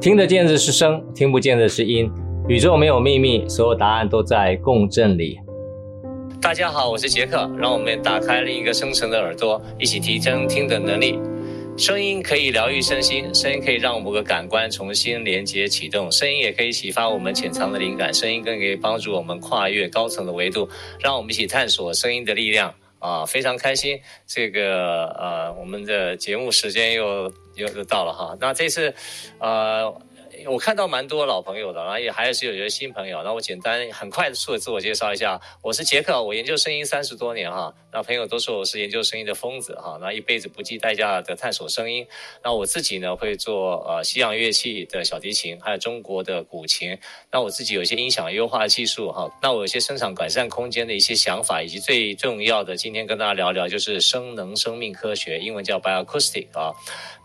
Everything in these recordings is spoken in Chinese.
听得见的是声，听不见的是音。宇宙没有秘密，所有答案都在共振里。大家好，我是杰克，让我们打开另一个深层的耳朵，一起提升听的能力。声音可以疗愈身心，声音可以让五个感官重新连接启动，声音也可以启发我们潜藏的灵感，声音更可以帮助我们跨越高层的维度。让我们一起探索声音的力量啊！非常开心，这个呃，我们的节目时间又。又又到了哈，那这次，呃，我看到蛮多老朋友的，然后也还是有一些新朋友。那我简单很快速的自我介绍一下，我是杰克，我研究声音三十多年哈。那朋友都说我是研究声音的疯子哈，那一辈子不计代价的探索声音。那我自己呢会做呃西洋乐器的小提琴，还有中国的古琴。那我自己有一些音响优化技术哈。那我有些声场改善空间的一些想法，以及最重要的，今天跟大家聊聊就是声能生命科学，英文叫 Bioacoustic 啊。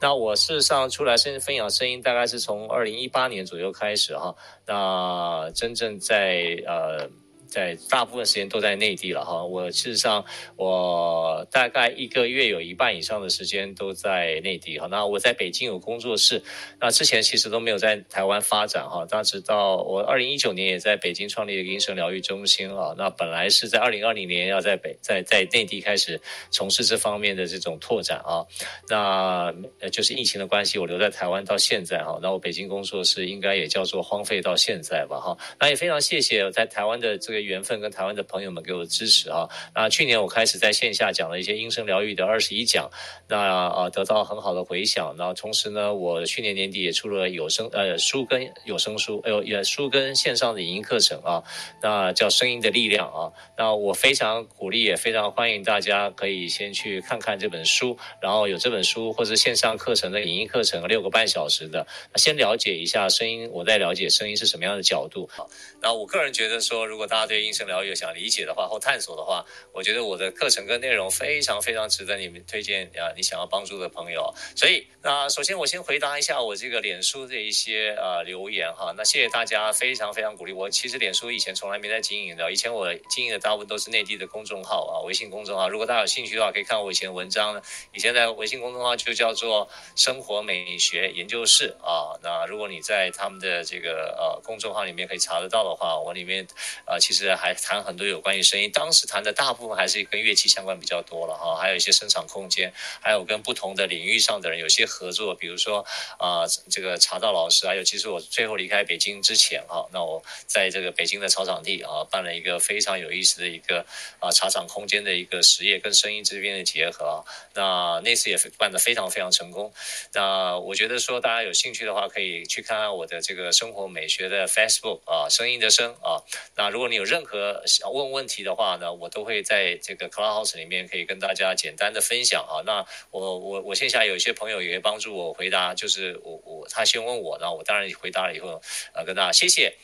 那我事实上出来声分享声音，大概是从二零一一八年左右开始哈。那真正在呃。在大部分时间都在内地了哈，我事实上我大概一个月有一半以上的时间都在内地哈。那我在北京有工作室，那之前其实都没有在台湾发展哈。那直到我二零一九年也在北京创立了一个音声疗愈中心啊。那本来是在二零二零年要在北在在内地开始从事这方面的这种拓展啊。那就是疫情的关系，我留在台湾到现在哈。那我北京工作室应该也叫做荒废到现在吧哈。那也非常谢谢在台湾的这个。缘分跟台湾的朋友们给我的支持啊！那去年我开始在线下讲了一些音声疗愈的二十一讲，那啊得到很好的回响。然后同时呢，我去年年底也出了有声呃书跟有声书，哎呦也书跟线上的影音课程啊，那叫声音的力量啊。那我非常鼓励，也非常欢迎大家可以先去看看这本书，然后有这本书或者线上课程的影音课程六个半小时的，先了解一下声音，我再了解声音是什么样的角度啊。那我个人觉得说，如果大家对音声疗愈想理解的话或探索的话，我觉得我的课程跟内容非常非常值得你们推荐啊！你想要帮助的朋友，所以那首先我先回答一下我这个脸书的一些呃留言哈。那谢谢大家非常非常鼓励我。其实脸书以前从来没在经营的，以前我经营的大部分都是内地的公众号啊，微信公众号。如果大家有兴趣的话，可以看我以前的文章。以前在微信公众号就叫做生活美学研究室啊。那如果你在他们的这个呃公众号里面可以查得到的话，我里面呃其实还谈很多有关于声音，当时谈的大部分还是跟乐器相关比较多了哈，还有一些声场空间，还有跟不同的领域上的人有些合作，比如说啊、这个茶道老师，还有其实我最后离开北京之前哈，那我在这个北京的草场地啊办了一个非常有意思的一个啊茶场空间的一个实验，跟声音这边的结合，那那次也办得非常非常成功。那我觉得说大家有兴趣的话，可以去看看我的这个生活美学的 Facebook 啊，声音的声啊。那如果你有有任何想问问题的话呢，我都会在这个 Clubhouse 里面可以跟大家简单的分享啊。那我我我线下有一些朋友也会帮助我回答，就是我我他先问我，然后我当然回答了以后，呃，跟大家谢谢。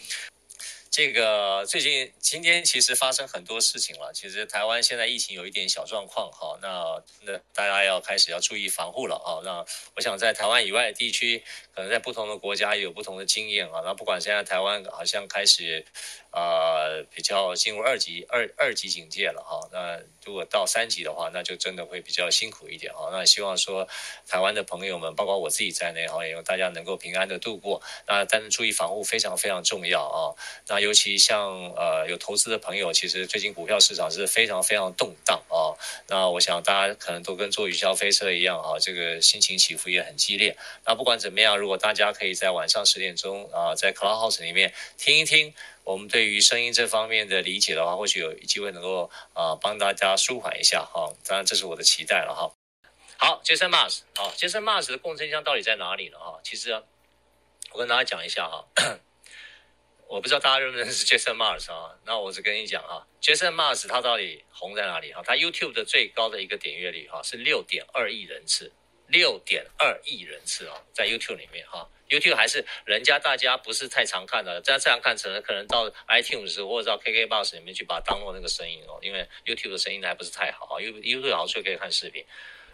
这个最近今天其实发生很多事情了，其实台湾现在疫情有一点小状况哈，那那大家要开始要注意防护了啊。那我想在台湾以外的地区，可能在不同的国家有不同的经验啊。那不管现在台湾好像开始。呃，比较进入二级二二级警戒了哈，那如果到三级的话，那就真的会比较辛苦一点哈。那希望说台湾的朋友们，包括我自己在内哈，也大家能够平安的度过。那但是注意防护非常非常重要啊。那尤其像呃有投资的朋友，其实最近股票市场是非常非常动荡啊。那我想大家可能都跟坐云霄飞车一样啊，这个心情起伏也很激烈。那不管怎么样，如果大家可以在晚上十点钟啊，在 Clubhouse 里面听一听。我们对于声音这方面的理解的话，或许有机会能够啊、呃、帮大家舒缓一下哈。当然，这是我的期待了哈。好，Jason Mars，好，Jason Mars 的共振箱到底在哪里呢？哈，其实我跟大家讲一下哈，我不知道大家认不认识 Jason Mars 啊？那我只跟你讲哈，Jason Mars 他到底红在哪里哈？他 YouTube 的最高的一个点阅率哈是六点二亿人次，六点二亿人次啊，在 YouTube 里面哈。YouTube 还是人家大家不是太常看的，这样这样看成可能到 iTunes 或者到 KKBox 里面去把它当做那个声音哦，因为 YouTube 的声音还不是太好啊。YouTube 好处可以看视频，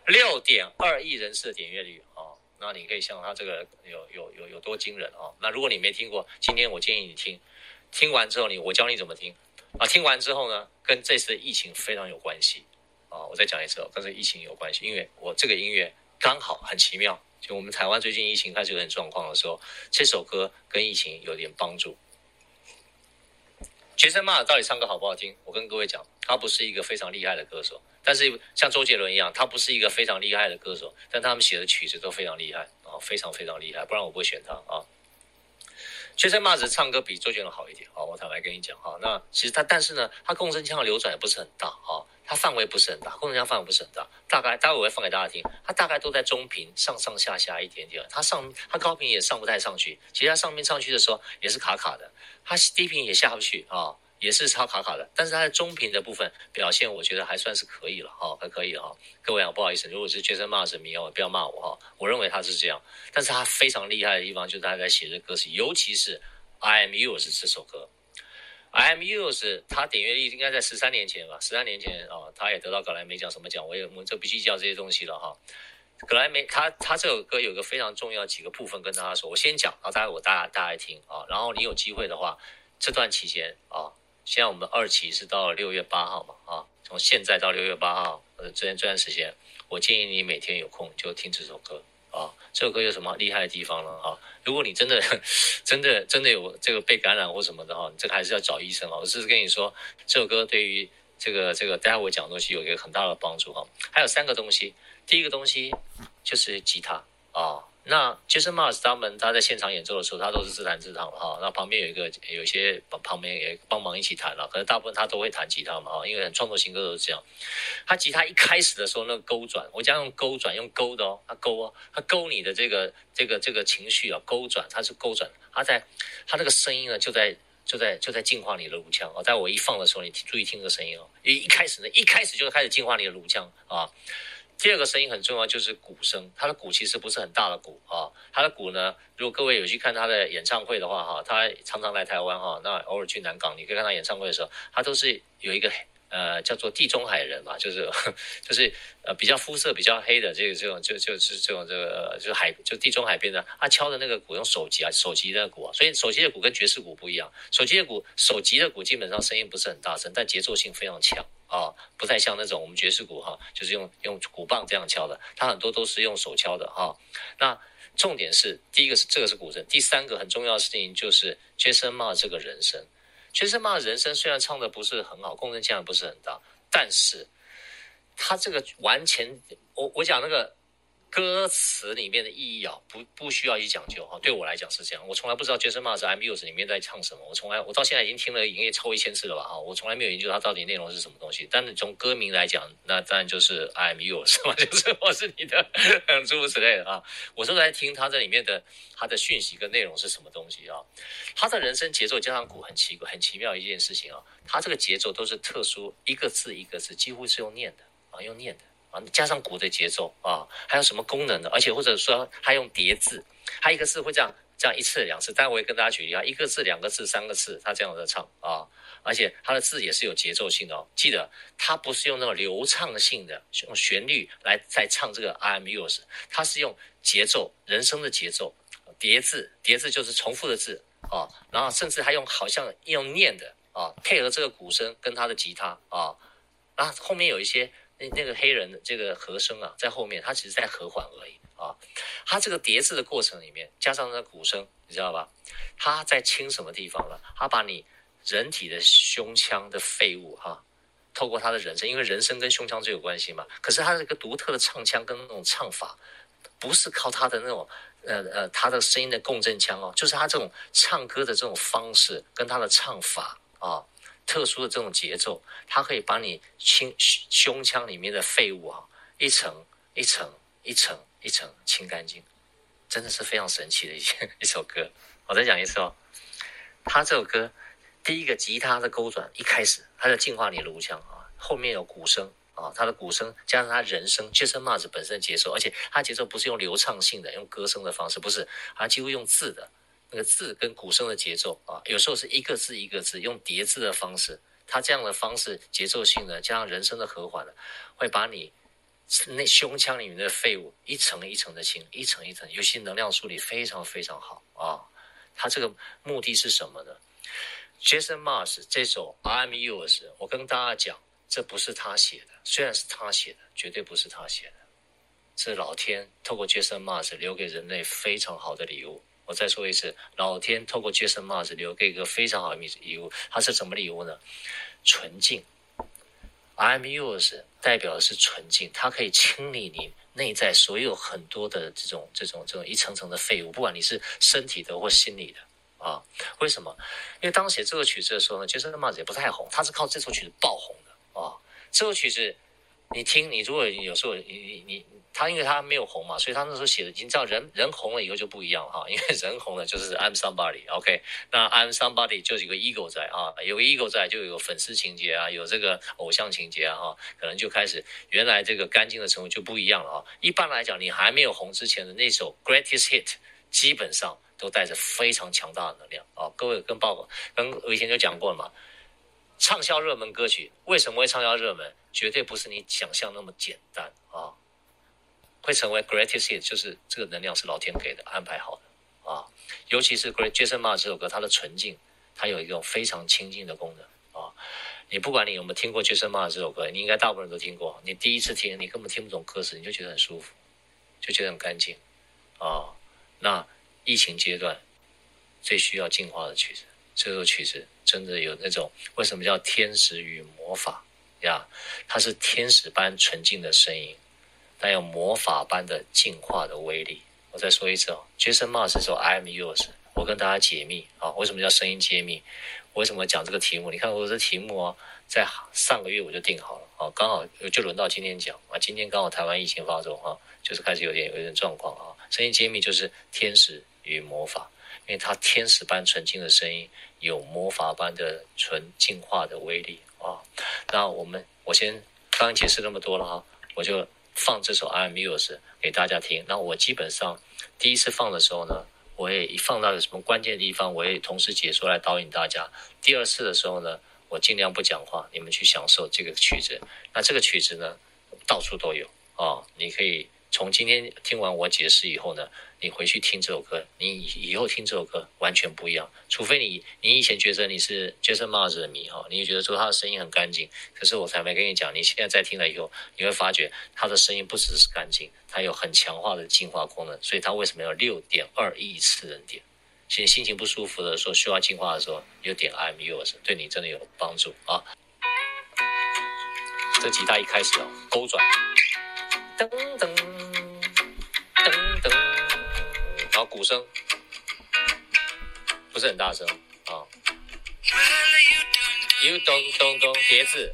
六点二亿人次的点阅率啊，那你可以想它这个有有有有多惊人啊。那如果你没听过，今天我建议你听，听完之后你我教你怎么听啊。听完之后呢，跟这次疫情非常有关系啊。我再讲一次哦，跟这疫情有关系，因为我这个音乐刚好很奇妙。就我们台湾最近疫情开始有点状况的时候，这首歌跟疫情有点帮助。杰森·马尔到底唱歌好不好听？我跟各位讲，他不是一个非常厉害的歌手，但是像周杰伦一样，他不是一个非常厉害的歌手，但他们写的曲子都非常厉害啊，非常非常厉害，不然我不会选他啊。杰森·马尔唱歌比周杰伦好一点啊，我坦白跟你讲啊。那其实他，但是呢，他共振腔的流转也不是很大啊，它范围不是很大，共振腔范围不是很大，大概待会我会放给大家听，它大概都在中频上上下下一点点，它上它高频也上不太上去，其实他上面上去的时候也是卡卡的。它低频也下不去啊，也是超卡卡的。但是它的中频的部分表现，我觉得还算是可以了哈，还可以哈。各位啊，不好意思，如果是杰森·马尔迷哦，不要骂我哈。我认为他是这样，但是他非常厉害的地方就是他在写这歌词，尤其是《I Am Yours》这首歌，《I Am Yours》他点阅率应该在十三年前吧，十三年前啊，他也得到格莱美奖什么奖，我也我们就不计较这些东西了哈。格莱美，他他这首歌有个非常重要几个部分跟大家说，我先讲，然后待会我大家大家听啊，然后你有机会的话，这段期间啊，现在我们二期是到六月八号嘛啊，从现在到六月八号呃这段这段时间，我建议你每天有空就听这首歌啊，这首歌有什么厉害的地方呢啊？如果你真的真的真的有这个被感染或什么的哈，这个还是要找医生啊。我只是跟你说，这首歌对于这个这个待会我讲的东西有一个很大的帮助哈，还有三个东西。第一个东西就是吉他啊、那杰森·马斯他们他在现场演奏的时候，他都是自弹自唱哈。那旁边有一个有一些旁边也帮忙一起弹了，可能大部分他都会弹吉他嘛哈，因为很创作型歌都是这样。他吉他一开始的时候那个勾转，我讲用勾转用勾的哦，他勾哦，他勾你的这个这个这个情绪啊，勾转，他是勾转，他在他那个声音呢就在就在就在净化你的颅腔啊。在我一放的时候，你注意听这个声音哦，一一开始呢，一开始就是开始净化你的颅腔啊。第二个声音很重要，就是鼓声。他的鼓其实不是很大的鼓啊，他的鼓呢，如果各位有去看他的演唱会的话哈，他常常来台湾哈，那偶尔去南港，你可以看他演唱会的时候，他都是有一个呃叫做地中海人嘛，就是就是呃比较肤色比较黑的这个这种就就是这种这个就是海就地中海边的，他敲的那个鼓用手击啊，手击的鼓啊，所以手击的鼓跟爵士鼓不一样，手击的鼓手击的鼓基本上声音不是很大声，但节奏性非常强。啊、不太像那种我们爵士鼓哈，就是用用鼓棒这样敲的，它很多都是用手敲的哈、那重点是第一个是这个是鼓声，第三个很重要的事情就是爵士帽这个人声。爵士帽的人声虽然唱的不是很好，共振腔不是很大，但是他这个完全，我我讲那个。歌词里面的意义啊，不不需要去讲究哈。对我来讲是这样，我从来不知道杰森·马尔 I'm Yours 里面在唱什么。我从来，我到现在已经听了营业超一千次了吧哈。我从来没有研究它到底内容是什么东西。但是从歌名来讲，那当然就是 I'm Yours 嘛，就是我是你的，诸如此类的啊。我是在听它这里面的它的讯息跟内容是什么东西啊。他的人生节奏加上鼓很奇怪，很奇妙一件事情啊。他这个节奏都是特殊，一个字一个字，几乎是用念的啊，用念的。加上鼓的节奏啊，还有什么功能的？而且或者说还用叠字，还一个字会这样这样一次两次。待会我也跟大家举例啊，一个字、两个字、三个字，他这样的唱啊，而且他的字也是有节奏性的哦。记得他不是用那种流畅性的用旋律来在唱这个 I'm yours，他是用节奏人声的节奏叠字，叠字就是重复的字啊，然后甚至还用好像用念的啊，配合这个鼓声跟他的吉他啊，然后后面有一些。那那个黑人的这个和声啊，在后面，他只是在和缓而已啊。他这个叠字的过程里面，加上那个鼓声，你知道吧？他在清什么地方了？他把你人体的胸腔的废物哈、透过他的人声，因为人声跟胸腔最有关系嘛。可是他这个独特的唱腔跟那种唱法，不是靠他的那种呃呃他的声音的共振腔哦，就是他这种唱歌的这种方式跟他的唱法啊。特殊的这种节奏，它可以把你清胸腔里面的废物啊，一层一层一层一层清干净，真的是非常神奇的一 一首歌。我再讲一次哦，他这首歌第一个吉他的勾转，一开始他在净化你的颅腔啊，后面有鼓声啊，他的鼓声加上他人声，Jason Mraz 本身的节奏，而且他节奏不是用流畅性的，用歌声的方式，不是，他几乎用字的。那个字跟鼓声的节奏啊，有时候是一个字一个字用叠字的方式，它这样的方式节奏性呢加上人声的和缓的，会把你那胸腔里面的废物一层一层的清，一层一层，尤其能量梳理非常非常好啊。它这个目的是什么呢？Jason Mraz 这首 I'm Yours，我跟大家讲，这不是他写的，虽然是他写的，绝对不是他写的。是老天透过 Jason Mars 留给人类非常好的礼物。我再说一次，老天透过 Jason Mars 留给一个非常好的礼物，它是什么礼物呢？纯净。I'm yours 代表的是纯净，它可以清理你内在所有很多的这种这种这种一层层的废物，不管你是身体的或心理的啊。为什么？因为当写这首曲子的时候呢，Jason Mars 也不太红，他是靠这首曲子爆红的啊。这首曲子你听，你如果有时候你你你。他因为他没有红嘛，所以他那时候写的，你知道人人红了以后就不一样哈，因为人红了就是 I'm somebody，OK？那 I'm somebody 就是有个 ego 在啊，有 ego 在就有粉丝情节啊，有这个偶像情节啊哈，可能就开始原来这个干净的程度就不一样了啊。一般来讲，你还没有红之前的那首 Greatest Hit，基本上都带着非常强大的能量啊。各位跟报跟我以前就讲过了嘛，畅销热门歌曲为什么会畅销热门？绝对不是你想象那么简单啊。会成为 greatest hit，就是这个能量是老天给的，安排好的啊。尤其是 Great Jason Ma 这首歌，它的纯净，它有一种非常清净的功能啊。你不管你有没有听过 Jason Ma 这首歌，你应该大部分人都听过。你第一次听，你根本听不懂歌词，你就觉得很舒服，就觉得很干净啊。那疫情阶段最需要净化的曲子，这首曲子真的有那种为什么叫天使与魔法呀？它是天使般纯净的声音。带有魔法般的进化的威力。我再说一次哦，Jason Mars 这首 I Am Yours，我跟大家解密啊，为什么叫声音揭秘？为什么讲这个题目？你看我这题目哦，在上个月我就定好了啊，刚好就轮到今天讲啊。今天刚好台湾疫情发作啊，就是开始有点有点状况啊。声音揭秘就是天使与魔法，因为它天使般纯净的声音，有魔法般的纯净化的威力啊。那我们我先刚刚解释那么多了哈，我就。放这首《I'm Yours》给大家听。那我基本上第一次放的时候呢，我也一放到有什么关键的地方，我也同时解说来导引大家。第二次的时候呢，我尽量不讲话，你们去享受这个曲子。那这个曲子呢，到处都有啊，你可以。从今天听完我解释以后呢，你回去听这首歌，你以后听这首歌完全不一样。除非你你以前觉得你是 Jason Mars 的迷哈，你也觉得说他的声音很干净。可是我才没跟你讲，你现在再听了以后，你会发觉他的声音不只是干净，他有很强化的净化功能。所以他为什么要六点二亿次人点？其实心情不舒服的时候，需要净化的时候，有点 I'm Yours，对你真的有帮助啊。这吉他一开始哦，勾转，噔噔。鼓声。不是很大声。啊，You don't don't don't 叠字，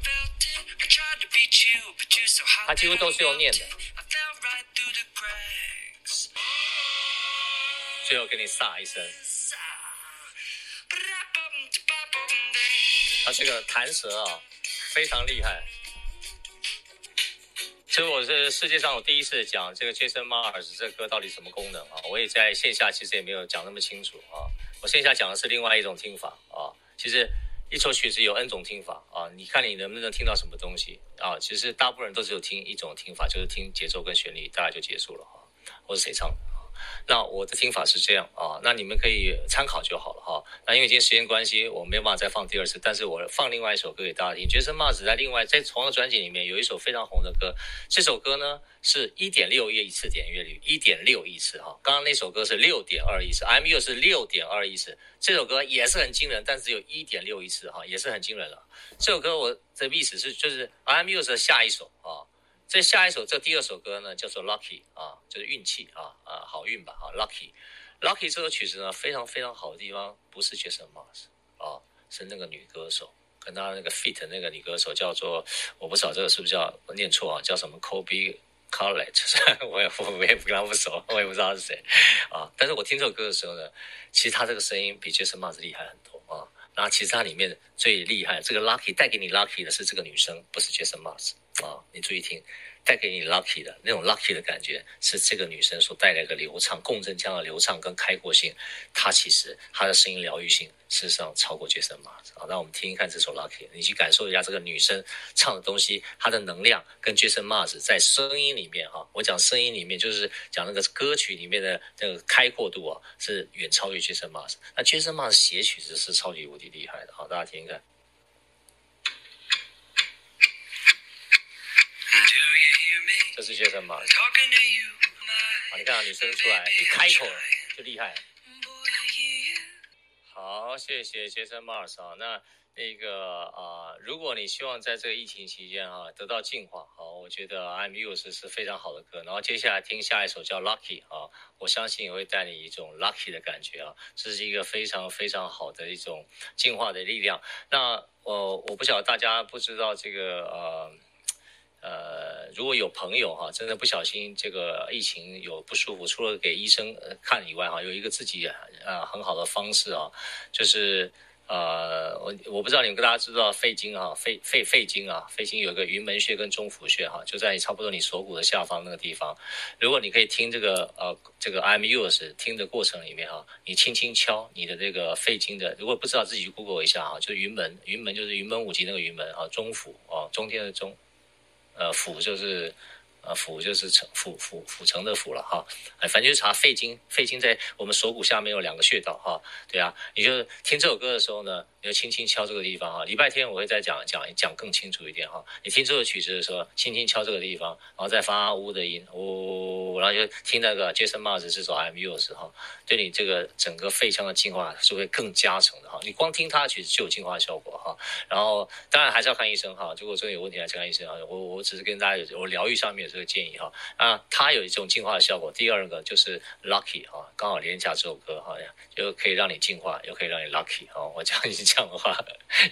它几乎都是用念的。最后给你撒一声，它这个弹舌啊，非常厉害。其实我是世界上我第一次讲这个 Jason Mars 这个歌到底什么功能啊？我也在线下其实也没有讲那么清楚啊。我线下讲的是另外一种听法啊。其实一首曲子有 N 种听法啊，你看你能不能听到什么东西啊？其实大部分人都只有听一种听法，就是听节奏跟旋律，大概就结束了啊。我是谁唱的？那我的听法是这样啊，那你们可以参考就好了哈。那因为今天时间关系，我没有办法再放第二次，但是我放另外一首歌给大家听。Jason Mars 在另外在同样的专辑里面有一首非常红的歌，这首歌呢是一点六亿次点阅率，一点六亿次哈。刚刚那首歌是六点二亿次，M.U. 是六点二亿次，这首歌也是很惊人，但只有一点六亿次哈，也是很惊人了。这首歌我的意思是就是 M.U. 是下一首啊。这下一首，这第二首歌呢，叫做 Lucky 啊，就是运气啊啊，好运吧啊，Lucky，Lucky 这首曲子呢，非常非常好的地方，不是 Jason Mars 啊，是那个女歌手，跟她那个 feat 那个女歌手叫做，我不知道这个是不是叫我念错啊，叫什么 Kobe Caillat，我也我也不跟她不熟，我也不知道是谁啊，但是我听这首歌的时候呢，其实她这个声音比 Jason Mars 厉害很多啊，然后其实它里面最厉害，这个 Lucky 带给你 Lucky 的是这个女生，不是 Jason Mars。啊，你注意听，带给你 lucky 的那种 lucky 的感觉，是这个女生所带来的流畅、共振腔的流畅跟开阔性。她其实她的声音疗愈性，事实上超过 Jason Mars。好，那我们听一看这首 lucky，你去感受一下这个女生唱的东西，她的能量跟 Jason Mars 在声音里面哈，我讲声音里面就是讲那个歌曲里面的那个开阔度啊，是远超于 Jason Mars。那 Jason Mars 写曲子是超级无敌厉害的，好，大家听一看。这是 Jason Mars。好，你看啊，女生出来一开口就厉害。好，谢谢 Jason Mars 啊，那。那个啊、如果你希望在这个疫情期间啊得到净化，好，我觉得 I'm Yours 是非常好的歌。然后接下来听下一首叫 Lucky 啊，我相信也会带你一种 Lucky 的感觉啊，这是一个非常非常好的一种净化的力量。那我、呃、我不晓得大家不知道这个呃呃，如果有朋友哈、真的不小心这个疫情有不舒服，除了给医生看以外哈、有一个自己呃很好的方式啊，就是。呃，我我不知道你们大家知道肺经啊，肺肺肺经啊，肺经有一个云门穴跟中府穴哈、就在差不多你锁骨的下方那个地方。如果你可以听这个呃这个 I'm Yours 听的过程里面哈、你轻轻敲你的这个肺经的，如果不知道自己去 Google 一下哈、啊，就云门云门就是云门舞集那个云门啊，中府啊，中天的中，呃府就是。呃，府就是城府府府城的府了哈，哎，反正就是查肺经，肺经在我们锁骨下面有两个穴道哈，对啊，你就听这首歌的时候呢，你就轻轻敲这个地方哈。礼拜天我会再讲讲讲更清楚一点哈。你听这首曲子的时候，轻轻敲这个地方，然后再发呜的音，呜，然后就听那个 Jason Mars 这首 I'm Yours 哈，对你这个整个肺腔的净化是会更加成的哈。你光听他的曲子就有净化效果哈。然后当然还是要看医生哈，如果真的有问题来看医生啊。我我只是跟大家有我疗愈上面有。这个建议哈啊，它有一种净化的效果。第二个就是 lucky 哈，刚好连下这首歌哈，就可以让你净化，又可以让你 lucky 哈。我讲你这这样的话，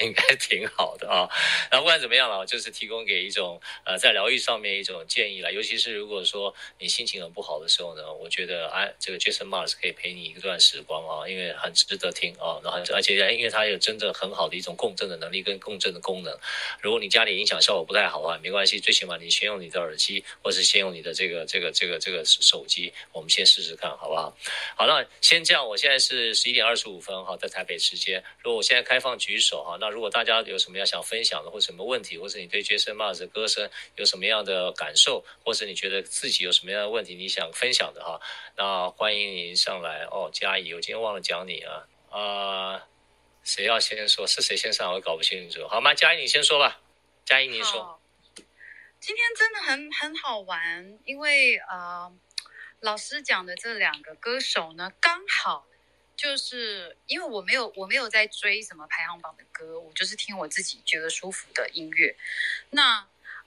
应该挺好的啊。那不管怎么样了，就是提供给一种呃，在疗愈上面一种建议了。尤其是如果说你心情很不好的时候呢，我觉得哎，这个 Jason Mars 可以陪你一段时光啊，因为很值得听啊。然后而且因为它有真正很好的一种共振的能力跟共振的功能。如果你家里音响效果不太好的话，没关系，最起码你先用你的耳机。或是先用你的这个这个这个这个手机，我们先试试看，好不好？好，那先这样。我现在是十一点二十五分，哈，在台北时间。如果我现在开放举手，哈，那如果大家有什么要想分享的，或什么问题，或者你对 Jason Mraz 的歌声有什么样的感受，或者你觉得自己有什么样的问题你想分享的，哈，那欢迎您上来哦。嘉怡，我今天忘了讲你啊，啊、谁要先说？是谁先上？我搞不清楚。好吗？嘉怡，你先说吧。嘉怡，你说。今天真的很很好玩，因为呃，老师讲的这两个歌手呢，刚好就是因为我没有我没有在追什么排行榜的歌，我就是听我自己觉得舒服的音乐。那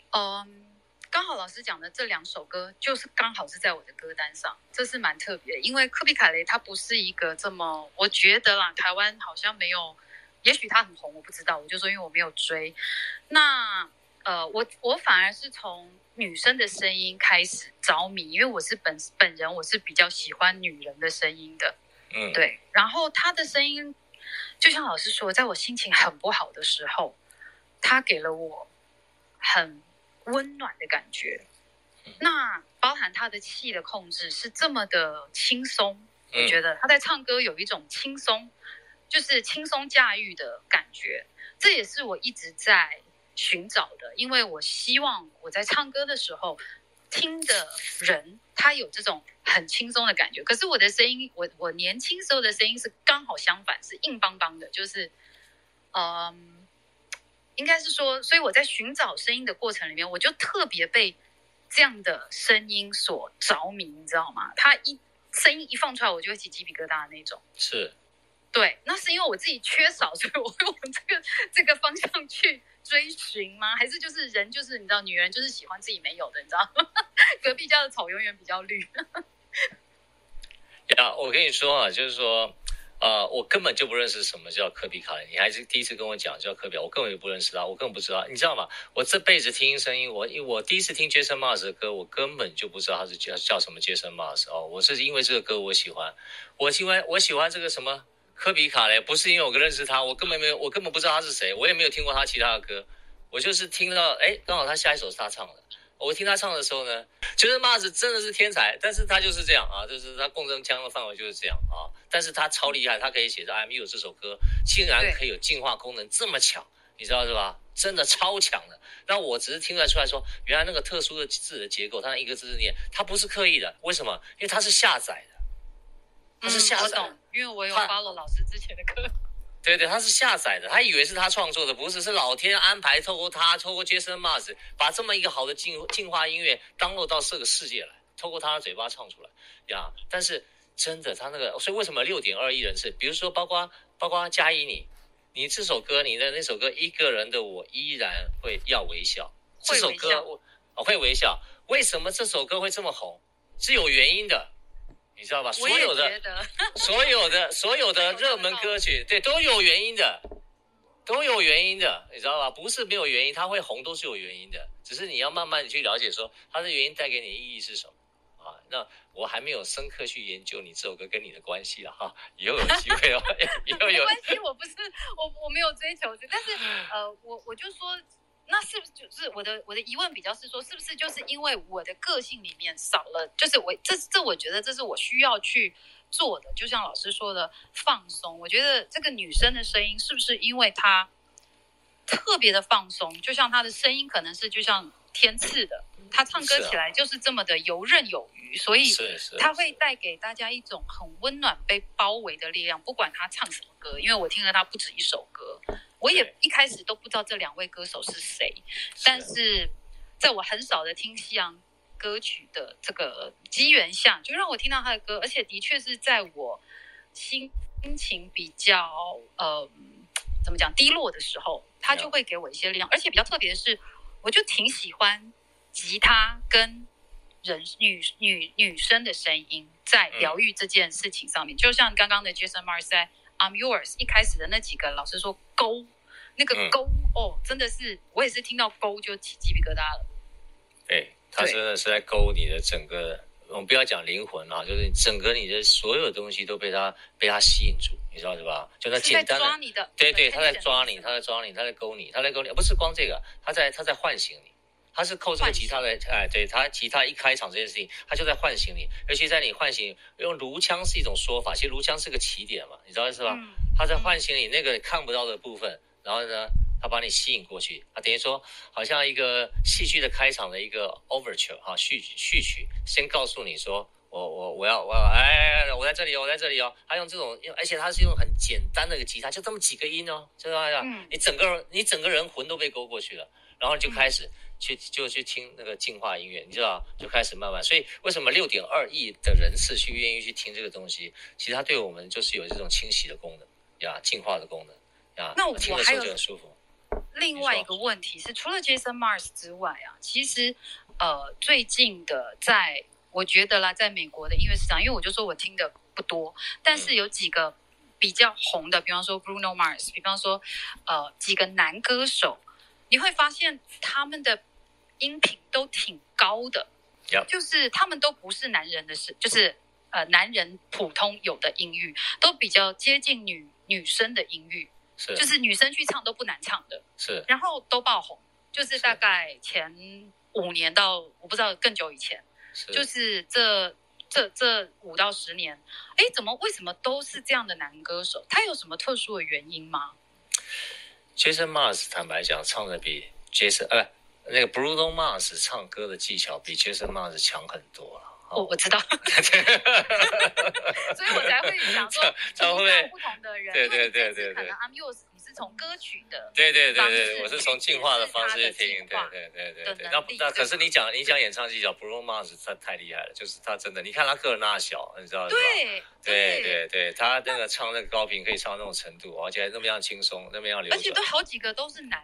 嗯、刚好老师讲的这两首歌，就是刚好是在我的歌单上，这是蛮特别。因为科比凯雷他不是一个这么，我觉得啦，台湾好像没有，也许他很红，我不知道。我就说因为我没有追，那。呃，我我反而是从女生的声音开始着迷，因为我是本本人，我是比较喜欢女人的声音的，嗯，对。然后他的声音，就像老师说，在我心情很不好的时候，他给了我很温暖的感觉。那包含他的气的控制是这么的轻松，我觉得他在唱歌有一种轻松，就是轻松驾驭的感觉。这也是我一直在。寻找的，因为我希望我在唱歌的时候，听的人他有这种很轻松的感觉。可是我的声音，我我年轻时候的声音是刚好相反，是硬邦邦的，就是，嗯，应该是说，所以我在寻找声音的过程里面，我就特别被这样的声音所着迷，你知道吗？他一声音一放出来，我就会起鸡皮疙瘩的那种。是，对，那是因为我自己缺少，所以我会往这个这个方向去。追寻吗？还是就是人就是你知道，女人就是喜欢自己没有的，你知道吗？隔壁家的草永远比较绿。呀，我跟你说啊，就是说，呃，我根本就不认识什么叫科比卡，你还是第一次跟我讲叫科比，我根本就不认识他，我根本不知道，你知道吗？我这辈子听声音，我因为我第一次听 Jason Mraz 的歌，我根本就不知道他是叫叫什么 Jason Mraz 哦，我是因为这个歌我喜欢，我喜欢我喜欢这个什么。科比卡雷不是因为我认识他，我根本没有，我根本不知道他是谁，我也没有听过他其他的歌，我就是听到，哎，刚好他下一首是他唱的，我听他唱的时候呢，觉得 Mars 真的是天才，但是他就是这样啊，就是他共振腔的范围就是这样啊，但是他超厉害，他可以写着 I'm You 这首歌，竟然可以有进化功能这么强，你知道是吧？真的超强的。那我只是听得出来说，原来那个特殊的字的结构，他那一个字字念，他不是刻意的，为什么？因为他是下载的。他是下载、因为我有 follow 老师之前的课。对对，他是下载的，他以为是他创作的，不是，是老天安排，透过他，透过 Jason Mars，把这么一个好的进进化音乐 download 到这个世界来，透过他的嘴巴唱出来呀。但是真的，他那个，所以为什么六点二亿人次？比如说，包括包括嘉怡你，你这首歌，你的那首歌，一个人的我依然会要微笑。这首歌我、哦、会微笑，为什么这首歌会这么红？是有原因的。你知道吧？所有的、所有的、所有的热门歌曲，对，都有原因的，都有原因的，你知道吧？不是没有原因，它会红都是有原因的，只是你要慢慢的去了解，说它的原因带给你的意义是什么啊？那我还没有深刻去研究你这首歌跟你的关系了哈，以后有机会哦，以后有关系，我不是我我没有追求这，但是呃，我我就说。那是不是就是我的我的疑问比较是说，是不是就是因为我的个性里面少了，就是我这这我觉得这是我需要去做的，就像老师说的放松。我觉得这个女生的声音是不是因为她特别的放松，就像她的声音可能是就像天赐的，她唱歌起来就是这么的游刃有余，所以她会带给大家一种很温暖、被包围的力量。不管她唱什么歌，因为我听了她不止一首歌。我也一开始都不知道这两位歌手是谁，但是在我很少的听西洋歌曲的这个机缘下，就让我听到他的歌，而且的确是在我心情比较呃怎么讲低落的时候，他就会给我一些力量。而且比较特别的是，我就挺喜欢吉他跟人女女女生的声音在疗愈这件事情上面，就像刚刚的 Jason Mars 在 I'm Yours 一开始的那几个，老师说勾。那个勾、嗯、哦，真的是我也是听到勾就起鸡皮疙瘩了。对，他真的是在勾你的整个，我们不要讲灵魂啊，就是整个你的所有东西都被他被他吸引住，你知道是吧？就那简单的，抓你的对对，他在抓你，他在抓你，他在勾你，他在勾你，不是光这个，他在他在唤醒你，他是扣这个吉他的，哎，对他吉他一开场这件事情，他就在唤醒你，尤其在你唤醒，用颅腔是一种说法，其实颅腔是个起点嘛，你知道是吧？嗯、他在唤醒你那个看不到的部分。然后呢，他把你吸引过去，他等于说，好像一个戏剧的开场的一个 overture 哈，序曲序曲，先告诉你说，我我我要我要哎，我在这里哦，我在这里哦。他用这种，而且他是用很简单的一个吉他，就这么几个音哦，知道吧？嗯。你整个人，你整个人魂都被勾过去了，然后就开始去就去听那个净化音乐，你知道，就开始慢慢。所以为什么六点二亿的人次去愿意去听这个东西？其实它对我们就是有这种清洗的功能呀，净化的功能。那我还有另外一个问题是，除了 Jason Mars 之外啊，其实呃最近的在我觉得啦，在美国的音乐市场，因为我就说我听的不多，但是有几个比较红的，比方说 Bruno Mars，比方说呃几个男歌手，你会发现他们的音频都挺高的，Yep. 就是他们都不是男人的声，就是呃男人普通有的音域，都比较接近女女生的音域。是就是女生去唱都不难唱的，是，然后都爆红，就是大概前五年到我不知道更久以前，是就是这这这五到十年，哎，怎么为什么都是这样的男歌手？他有什么特殊的原因吗？Jason Mars 坦白讲，唱的比 Jason 呃那个 Bruno Mars 唱歌的技巧比 Jason Mars 强很多了。我我知道，所以我才会想说，找不同的人，对对对对对，可能 I'm Yours 你是从歌曲的，对对对对，我是从进化的方式去听，对对对对对。那那可是你讲你讲演唱技巧，Bruno Mars 他太厉害了，就是他真的，你看他个儿那小，你知道吗？对对对对，他那个唱那个高频可以唱到那种程度，而且还那么样轻松，那么样流畅，而且都好几个都是男。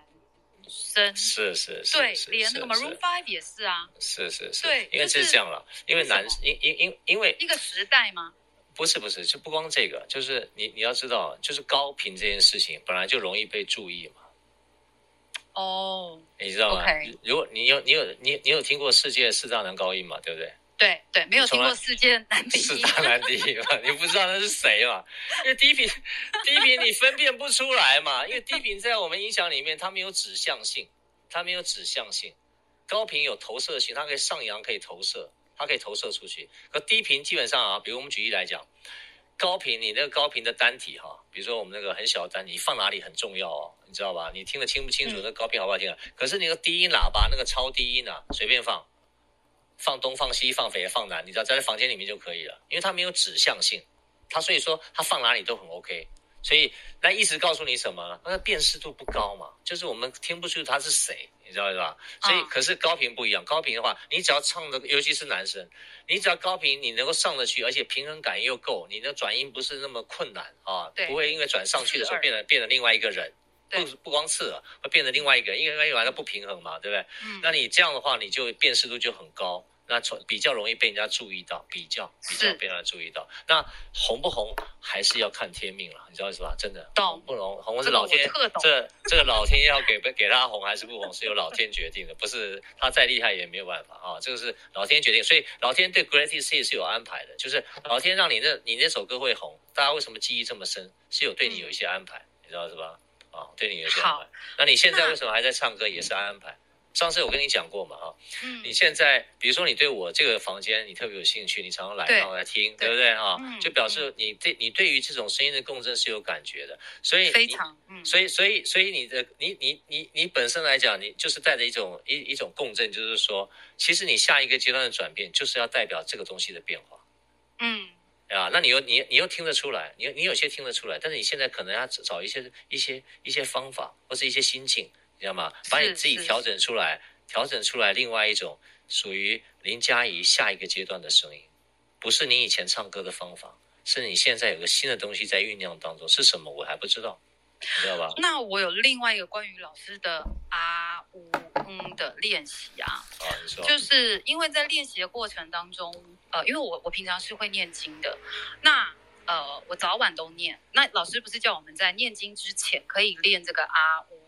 生是是是，对，连那个 Maroon Five 也是啊，是是是，对，因为是这样了，因为男，因因因因为一个时代吗？不是不是，就不光这个，就是你你要知道，就是高频这件事情本来就容易被注意嘛。哦，你知道吗？如果你有你有你你有听过世界四大男高音嘛？对不对？对对，没有听过世界男 低音，四大男低音嘛？你不知道那是谁嘛？因为低频低频你分辨不出来嘛？因为低频在我们音响里面，它没有指向性，它没有指向性。高频有投射性，它可以上扬，可以投射，它可以投射出去。可低频基本上啊，比如我们举例来讲，高频你那个高频的单体哈，比如说我们那个很小的单体，你放哪里很重要哦，你知道吧？你听得清不清楚？那高频好不好听啊？可是那个低音喇叭那个超低音啊，随便放。放东放西放北放南，你知道在房间里面就可以了，因为它没有指向性，它所以说它放哪里都很 OK。所以那意思告诉你什么呢？那辨识度不高嘛，就是我们听不出他是谁，你知道吧？所以可是高频不一样，高频的话，你只要唱的，尤其是男生，你只要高频，你能够上得去，而且平衡感又够，你的转音不是那么困难啊，不会因为转上去的时候变得变得另外一个人，不不光刺耳，会变成另外一个人，因为因为它不平衡嘛，对不对？嗯，那你这样的话，你就辨识度就很高。那从比较容易被人家注意到，比较比较被人家注意到。那红不红还是要看天命了，你知道是吧？真的，红不红，红是老天，这这，这个老天要给给他红还是不红，是由老天决定的，不是他再厉害也没有办法啊。这个是老天决定，所以老天对 Greatest Hits 是有安排的，就是老天让你那你那首歌会红，大家为什么记忆这么深，是有对你有一些安排，嗯、你知道是吧？啊，对你有一些安排。那你现在为什么还在唱歌，也是安排。上次我跟你讲过嘛，哈，嗯，你现在比如说你对我这个房间你特别有兴趣，你常常来然后来听，对，不对啊？嗯，就表示你对你对于这种声音的共振是有感觉的，所以非常，嗯，所以所以所以你的你你你你本身来讲，你就是带着一种一一种共振，就是说，其实你下一个阶段的转变就是要代表这个东西的变化，嗯，啊，那你又你你又听得出来，你你有些听得出来，但是你现在可能要找一些一些一些方法或是一些心境。你知道吗？把你自己调整出来，调整出来另外一种属于林佳怡下一个阶段的声音，不是你以前唱歌的方法，是你现在有个新的东西在酝酿当中，是什么我还不知道，你知道吧？那我有另外一个关于老师的啊呜嗯的练习啊，啊，你说，就是因为在练习的过程当中，呃，因为我我平常是会念经的，那呃我早晚都念，那老师不是叫我们在念经之前可以练这个啊呜。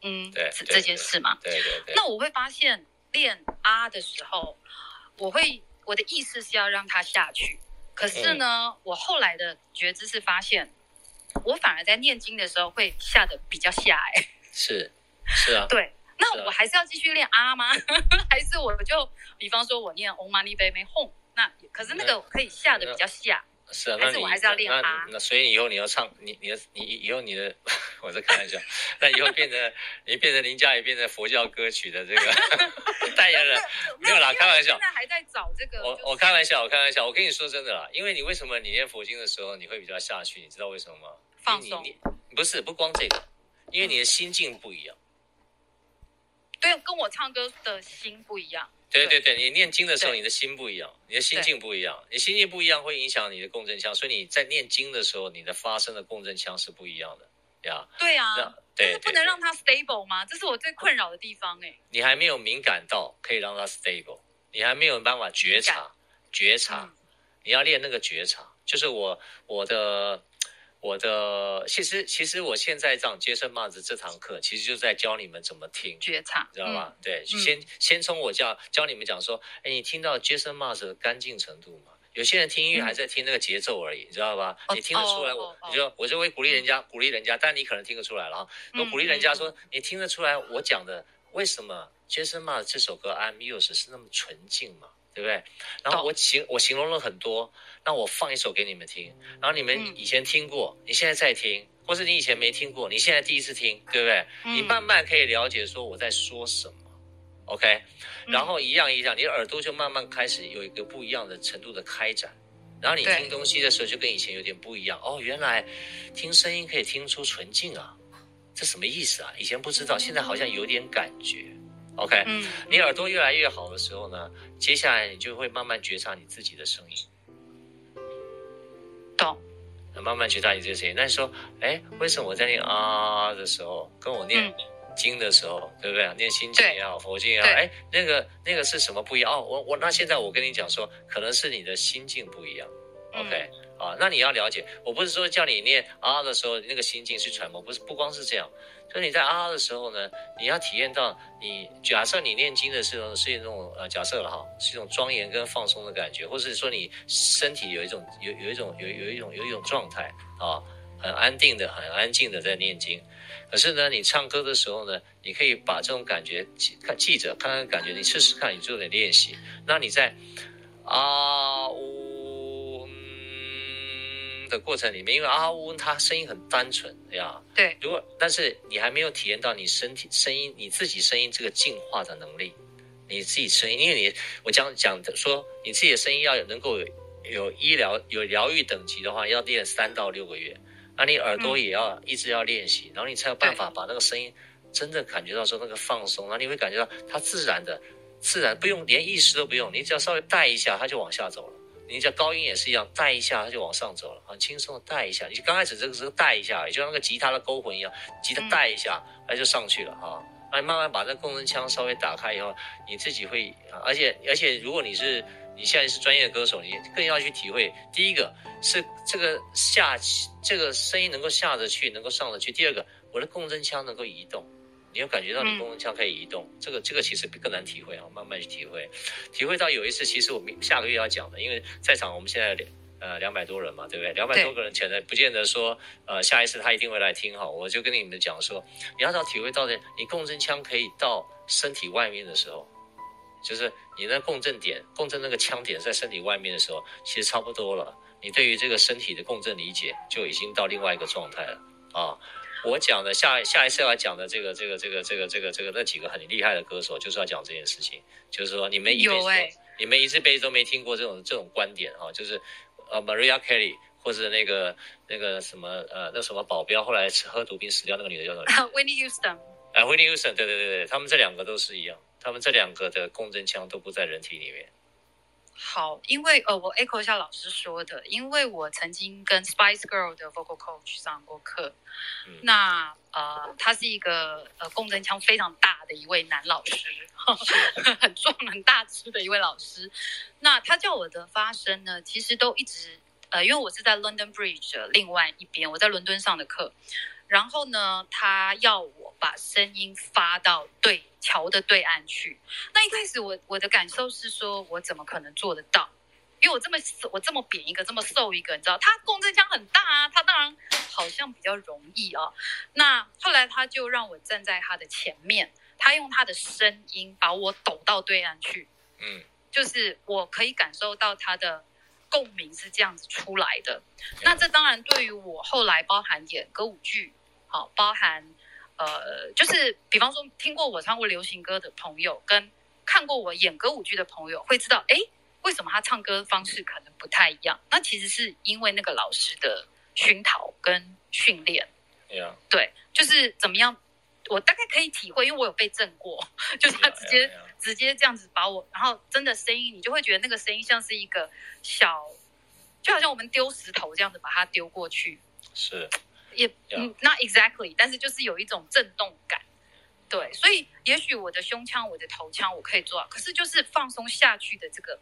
嗯，对，这件事嘛，对对对。那我会发现练啊的时候，我会我的意思是要让它下去。可是呢，嗯、我后来的觉知是发现，我反而在念经的时候会下的比较下哎。是，是啊。对，那我还是要继续练啊吗？还是我就比方说我念 Om Mani Padme Hum，那可是那个可以下的比较下。是啊，那你我还是要练啊那，那所以以后你要唱，你你的你以后你的，我在开玩笑，那以后变成你变成林佳也，变成佛教歌曲的这个 代言人，没有啦，开玩笑。现在还在找这个，我我开玩笑，我开玩笑，我跟你说真的啦，因为你为什么你念佛经的时候你会比较下去，你知道为什么吗？放松。不是不光这个，因为你的心境不一样。对，跟我唱歌的心不一样。对对对，你念经的时候，你的心不一样，你的心境不一样，你心境不一样会影响你的共振腔，所以你在念经的时候，你的发声的共振腔是不一样的，呀。对啊，对，但是不能让它 stable 吗？这是我最困扰的地方哎。你还没有敏感到可以让它 stable，你还没有办法觉察，觉察，你要练那个觉察，就是我我的。我的其实其实我现在这样接受骂子这堂课，其实就在教你们怎么听觉察，知道吗？嗯、对，先先从我教教你们讲说，哎，你听到 Jason Mraz 的干净程度吗？有些人听音乐还在听那个节奏而已，你知道吧？你听得出来我，我你就我就会鼓励人家，鼓励人家，但你可能听得出来了啊。我鼓励人家说，你听得出来我讲的为什么 Jason Mraz 这首歌《I'm Yours》是那么纯净吗？对不对？然后我形我形容了很多，那我放一首给你们听。然后你们以前听过，你现在在听，或是你以前没听过，你现在第一次听，对不对？你慢慢可以了解说我在说什么，OK？然后一样一样，你的耳朵就慢慢开始有一个不一样的程度的开展。然后你听东西的时候就跟以前有点不一样哦，原来听声音可以听出纯净啊，这什么意思啊？以前不知道，现在好像有点感觉。OK，嗯，你耳朵越来越好的时候呢，接下来你就会慢慢觉察你自己的声音，懂？慢慢觉察你这个声音。那你说，哎，为什么我在念啊的时候，跟我念经的时候，嗯、对不对？念心经也好，佛经也好，哎，那个那个是什么不一样？哦，我我那现在我跟你讲说，可能是你的心境不一样。OK，、嗯、啊，那你要了解，我不是说叫你念啊的时候那个心境去揣摩，不是不光是这样。所以你在啊的时候呢，你要体验到你假设你念经的时候是一种呃假设了哈，是一种庄严跟放松的感觉，或是说你身体有一种有有一种有有一种有一种状态啊，很安定的很安静的在念经。可是呢，你唱歌的时候呢，你可以把这种感觉记看记着，看看感觉，你试试看，你做点练习。那你在啊呜。的过程里面，因为啊呜，它声音很单纯呀。对。如果但是你还没有体验到你身体声音，你自己声音这个进化的能力，你自己声音，因为你我讲讲的说，你自己的声音要有能够有有医疗有疗愈等级的话，要练三到六个月。那你耳朵也要一直要练习，然后你才有办法把那个声音真的感觉到说那个放松，然后你会感觉到它自然的、自然不用连意识都不用，你只要稍微带一下，它就往下走了。你叫高音也是一样，带一下它就往上走了，很轻松的带一下。你刚开始这个时候带一下，也就像那个吉他的勾魂一样，吉他带一下，它就上去了啊。那你慢慢把这个共振腔稍微打开以后，你自己会，而且而且如果你是你现在是专业的歌手，你更要去体会。第一个是这个下这个声音能够下得去，能够上得去。第二个，我的共振腔能够移动。你有感觉到你共振腔可以移动，嗯、这个这个其实更难体会啊，慢慢去体会，体会到有一次，其实我们下个月要讲的，因为在场我们现在两呃两百多人嘛，对不对？两百多个人，前的不见得说呃下一次他一定会来听哈，我就跟你们讲说，你要到体会到的，你共振腔可以到身体外面的时候，就是你的共振点，共振那个腔点在身体外面的时候，其实差不多了，你对于这个身体的共振理解就已经到另外一个状态了啊。我讲的下下一次要讲的这个这个这个这个这个这个那几个很厉害的歌手，就是要讲这件事情，就是说你们一辈子、欸、你们一辈子都没听过这种这种观点哈，就是呃 Mariah Carey 或者那个那个什么呃那什么保镖后来吃喝毒品死掉那个女的叫什么？Whitney Houston。啊，Whitney Houston，对对对对，他们这两个都是一样，他们这两个的共振腔都不在人体里面。好，因为呃，我 echo 一下老师说的，因为我曾经跟 Spice Girl 的 vocal coach 上过课，嗯、那呃，他是一个呃共振腔非常大的一位男老师，很壮很大只的一位老师。那他叫我的发声呢，其实都一直呃，因为我是在 London Bridge 的另外一边，我在伦敦上的课。然后呢，他要我把声音发到对桥的对岸去。那一开始我我的感受是说，我怎么可能做得到？因为我这么我这么扁一个，这么瘦一个，你知道，他共振腔很大啊，他当然好像比较容易啊。那后来他就让我站在他的前面，他用他的声音把我抖到对岸去。嗯，就是我可以感受到他的。共鸣是这样子出来的，那这当然对于我后来包含演歌舞剧，好，包含呃，就是比方说听过我唱过流行歌的朋友，跟看过我演歌舞剧的朋友，会知道，哎，为什么他唱歌方式可能不太一样？那其实是因为那个老师的熏陶跟训练。Yeah. 对，就是怎么样，我大概可以体会，因为我有被震过，就是他直接。Yeah, yeah, yeah. 直接这样子把我，然后真的声音，你就会觉得那个声音像是一个小，就好像我们丢石头这样子把它丢过去，是，也嗯，not exactly，但是就是有一种震动感，对，所以也许我的胸腔、我的头腔我可以做到，可是就是放松下去的这个，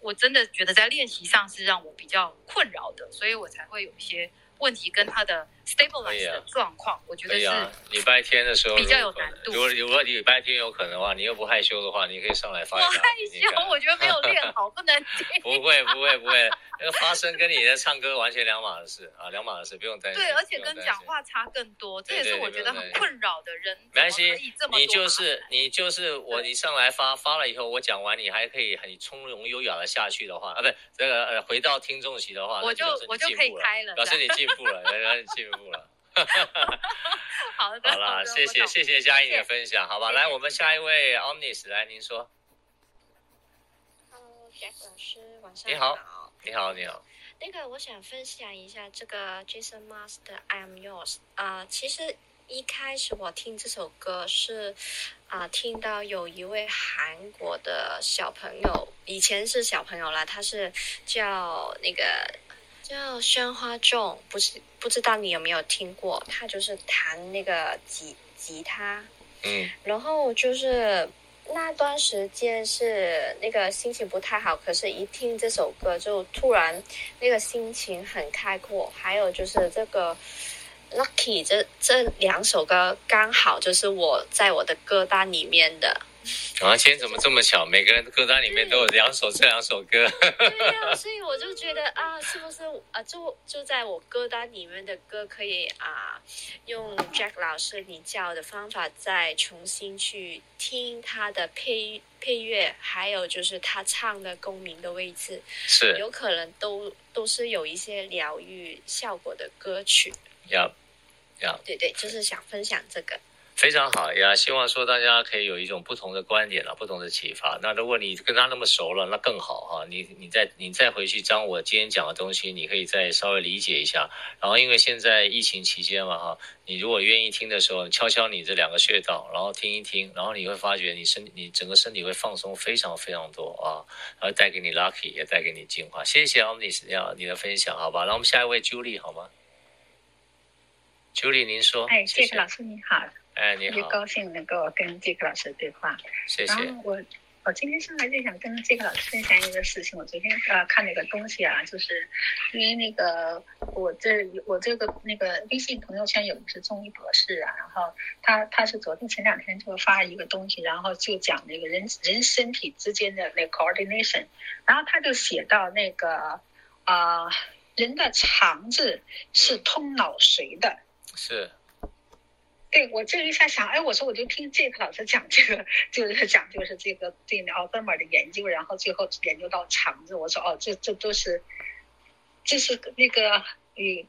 我真的觉得在练习上是让我比较困扰的，所以我才会有一些。问题跟他的 stabilize 的状况，我觉得是礼拜天的时候比较有难度。如果如果礼拜天有可能的话，你又不害羞的话，你可以上来发一下。我害羞，我觉得没有练好，不能听。不会不会不会，那个发声跟你的唱歌完全两码的事啊，两码的事，不用担心。对，而且跟讲话差更多，这也是我觉得很困扰的人。没关系，你就是你就是我，你上来发发了以后，我讲完，你还可以很从容优雅的下去的话，啊，不是这个呃，回到听众席的话，我就我就可以开了，表示你进。进步了，来来进步了。好的，好了，谢谢谢谢佳颖的分享，好吧？来，我们下一位 Omnis，来您说。Hello，Jack 老师，晚上好。你好，你好，你好。那个，我想分享一下这个 Jason Mraz 的 I Am Yours。啊，其实一开始我听这首歌是啊、呃，听到有一位韩国的小朋友，以前是小朋友啦，他是叫那个。叫宣花重，不是不知道你有没有听过？他就是弹那个吉吉他，嗯，然后就是那段时间是那个心情不太好，可是一听这首歌就突然那个心情很开阔。还有就是这个 Lucky 这这两首歌刚好就是我在我的歌单里面的。啊，今天怎么这么巧？每个人的歌单里面都有两首这两首歌。对呀，所以我就觉得啊，是不是啊，就就在我歌单里面的歌，可以啊，用 Jack 老师你教的方法再重新去听他的配配乐，还有就是他唱的共鸣的位置，是有可能都都是有一些疗愈效果的歌曲。要要，对对，就是想分享这个。非常好呀，希望说大家可以有一种不同的观点了，不同的启发。那如果你跟他那么熟了，那更好哈。你你再你再回去将我今天讲的东西，你可以再稍微理解一下。然后因为现在疫情期间嘛哈，你如果愿意听的时候，敲敲你这两个穴道，然后听一听，然后你会发觉你身你整个身体会放松非常非常多啊，然后带给你 lucky 也带给你进化。谢谢 Omnis 要你的分享，好吧？那我们下一位 Julie 好吗？Julie 您说。哎，谢谢老师，你好。哎，你好！特别高兴能够跟杰克老师对话。谢谢。然后我我今天上来就想跟杰克老师分享一个事情。我昨天呃看了一个东西啊，就是因为那个我这我这个那个微信朋友圈有的是中医博士啊，然后他他是昨天前两天就发一个东西，然后就讲那个人人身体之间的那个 coordination，然后他就写到那个啊、呃、人的肠子是通脑髓的。嗯、是。对，我这一下想，哎，我说我就听 Jake 老师讲这个，就是讲就是这个对奥本尔的研究，然后最后研究到肠子，我说哦，这这都是，这是那个嗯。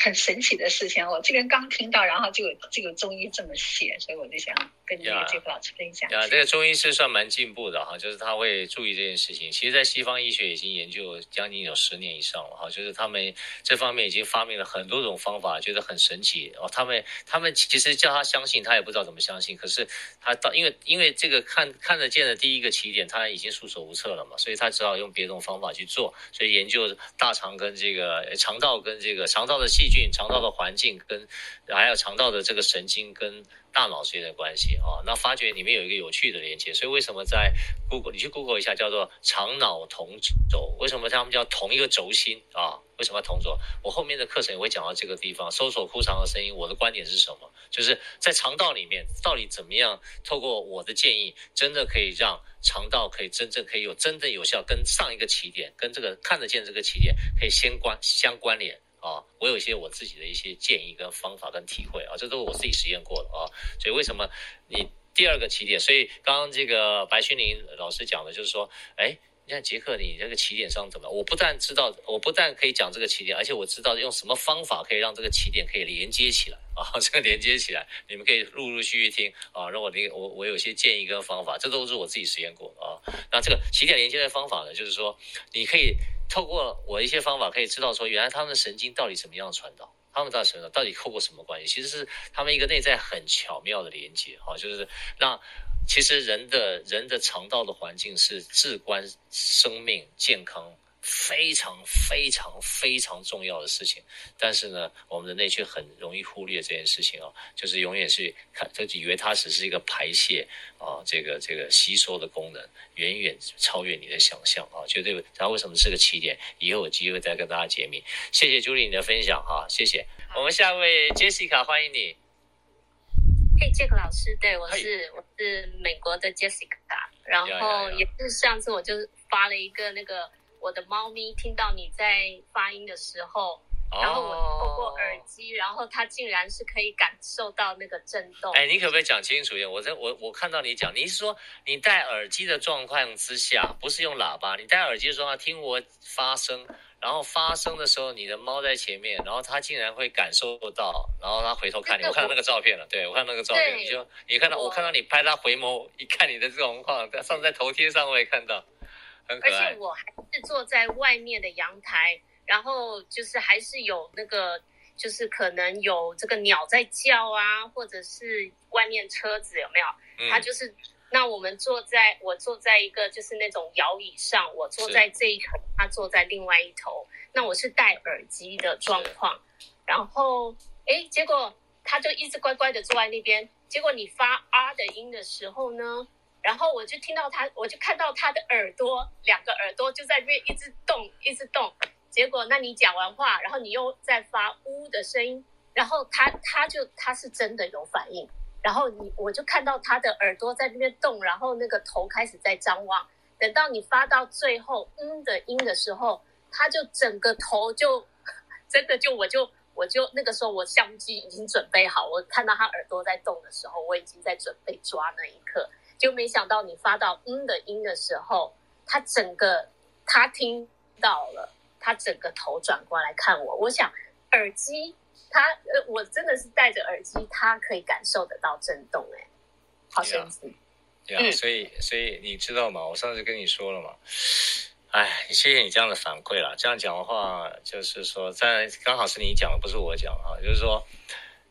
很神奇的事情，我这边刚听到，然后就有这个中医这么写，所以我就想跟这个老师分享。呀，这个中医是算蛮进步的哈，就是他会注意这件事情。其实，在西方医学已经研究将近有十年以上了哈，就是他们这方面已经发明了很多种方法，觉得很神奇哦。他们他们其实叫他相信，他也不知道怎么相信。可是他到因为因为这个看看得见的第一个起点，他已经束手无策了嘛，所以他只好用别种方法去做。所以研究大肠跟这个肠道跟这个肠道的细菌、肠道的环境跟还有肠道的这个神经跟大脑之间的关系啊，那发觉里面有一个有趣的连接，所以为什么在 Google 你去 Google 一下叫做肠脑同轴？为什么他们叫同一个轴心啊？为什么要同轴？我后面的课程也会讲到这个地方。搜索枯肠的声音，我的观点是什么？就是在肠道里面到底怎么样？透过我的建议，真的可以让肠道可以真正可以有真正有效跟上一个起点，跟这个看得见这个起点可以先关相关联。啊，我有一些我自己的一些建议跟方法跟体会啊，这都是我自己实验过的啊。所以为什么你第二个起点？所以刚刚这个白薰玲老师讲的就是说，哎，你看杰克，你这个起点上怎么？我不但知道，我不但可以讲这个起点，而且我知道用什么方法可以让这个起点可以连接起来啊。这个连接起来，你们可以陆陆续续听啊。让我那个我我有些建议跟方法，这都是我自己实验过的啊。那这个起点连接的方法呢，就是说你可以。透过我一些方法，可以知道说，原来他们的神经到底怎么样传导，他们到底什么，到底透过什么关系？其实是他们一个内在很巧妙的连接，哈，就是让其实人的人的肠道的环境是至关生命健康。非常非常非常重要的事情，但是呢，我们人类却很容易忽略这件事情啊，就是永远是看，就以为它只是一个排泄啊，这个这个吸收的功能，远远超越你的想象啊，绝对。然后为什么是个起点？以后有机会再跟大家解密。谢谢朱莉你的分享哈，谢谢。我们下一位 Jessica，欢迎你。嘿，，Jack 老师，对，我是我是美国的 Jessica，然后也是上次我就发了一个那个。我的猫咪听到你在发音的时候，然后我透过耳机，然后它竟然是可以感受到那个震动。哎，你可不可以讲清楚一点？我在我我看到你讲，你是说你戴耳机的状况之下，不是用喇叭，你戴耳机的时候听我发声，然后发声的时候，你的猫在前面，然后它竟然会感受到，然后它回头看你，我看到那个照片了，对，我看到那个照片，你就你看到我看到你拍它回眸一看你的这种状况，上次在头贴上我也看到。而且我还是坐在外面的阳台，然后就是还是有那个，就是可能有这个鸟在叫啊，或者是外面车子有没有？嗯、它就是，那我们坐在我坐在一个就是那种摇椅上，我坐在这一头，他坐在另外一头。那我是戴耳机的状况，然后哎，结果他就一直乖乖的坐在那边。结果你发啊的音的时候呢？然后我就听到他，我就看到他的耳朵，两个耳朵就在那边一直动，一直动。结果，那你讲完话，然后你又在发呜的声音，然后他他就他是真的有反应。然后你我就看到他的耳朵在那边动，然后那个头开始在张望。等到你发到最后嗯的音的时候，他就整个头就真的就我就我就那个时候我相机已经准备好，我看到他耳朵在动的时候，我已经在准备抓那一刻。就没想到你发到嗯的音的时候，他整个他听到了，他整个头转过来看我。我想耳机，他呃，我真的是戴着耳机，他可以感受得到震动，哎，好神奇。呀、yeah. yeah, 嗯，所以所以你知道吗？我上次跟你说了嘛。哎，谢谢你这样的反馈啦。这样讲的话，就是说，在刚好是你讲的，不是我讲啊。就是说，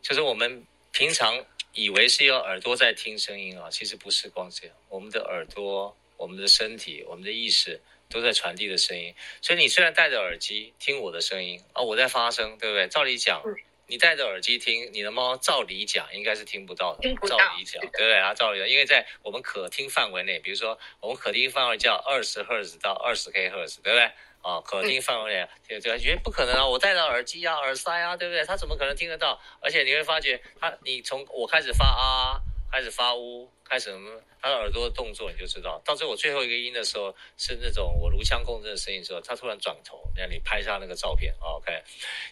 就是我们平常以为是要耳朵在听声音啊，其实不是光这样。我们的耳朵、我们的身体、我们的意识都在传递的声音。所以你虽然戴着耳机听我的声音啊，我在发声，对不对？照理讲。嗯你戴着耳机听，你的猫照理讲应该是听不到的。不到照理讲，对不对啊？照理讲，因为在我们可听范围内，比如说我们可听范围叫二十赫兹到二十 K 赫兹，对不对？啊，可听范围内，对对，觉得不可能啊！我戴着耳机啊，耳塞啊，对不对？他怎么可能听得到？而且你会发觉，他你从我开始发啊。开始发呜，开始什么？他的耳朵的动作你就知道。到最后我最后一个音的时候，是那种我颅腔共振的声音的时候，他突然转头，让你拍下那个照片。OK，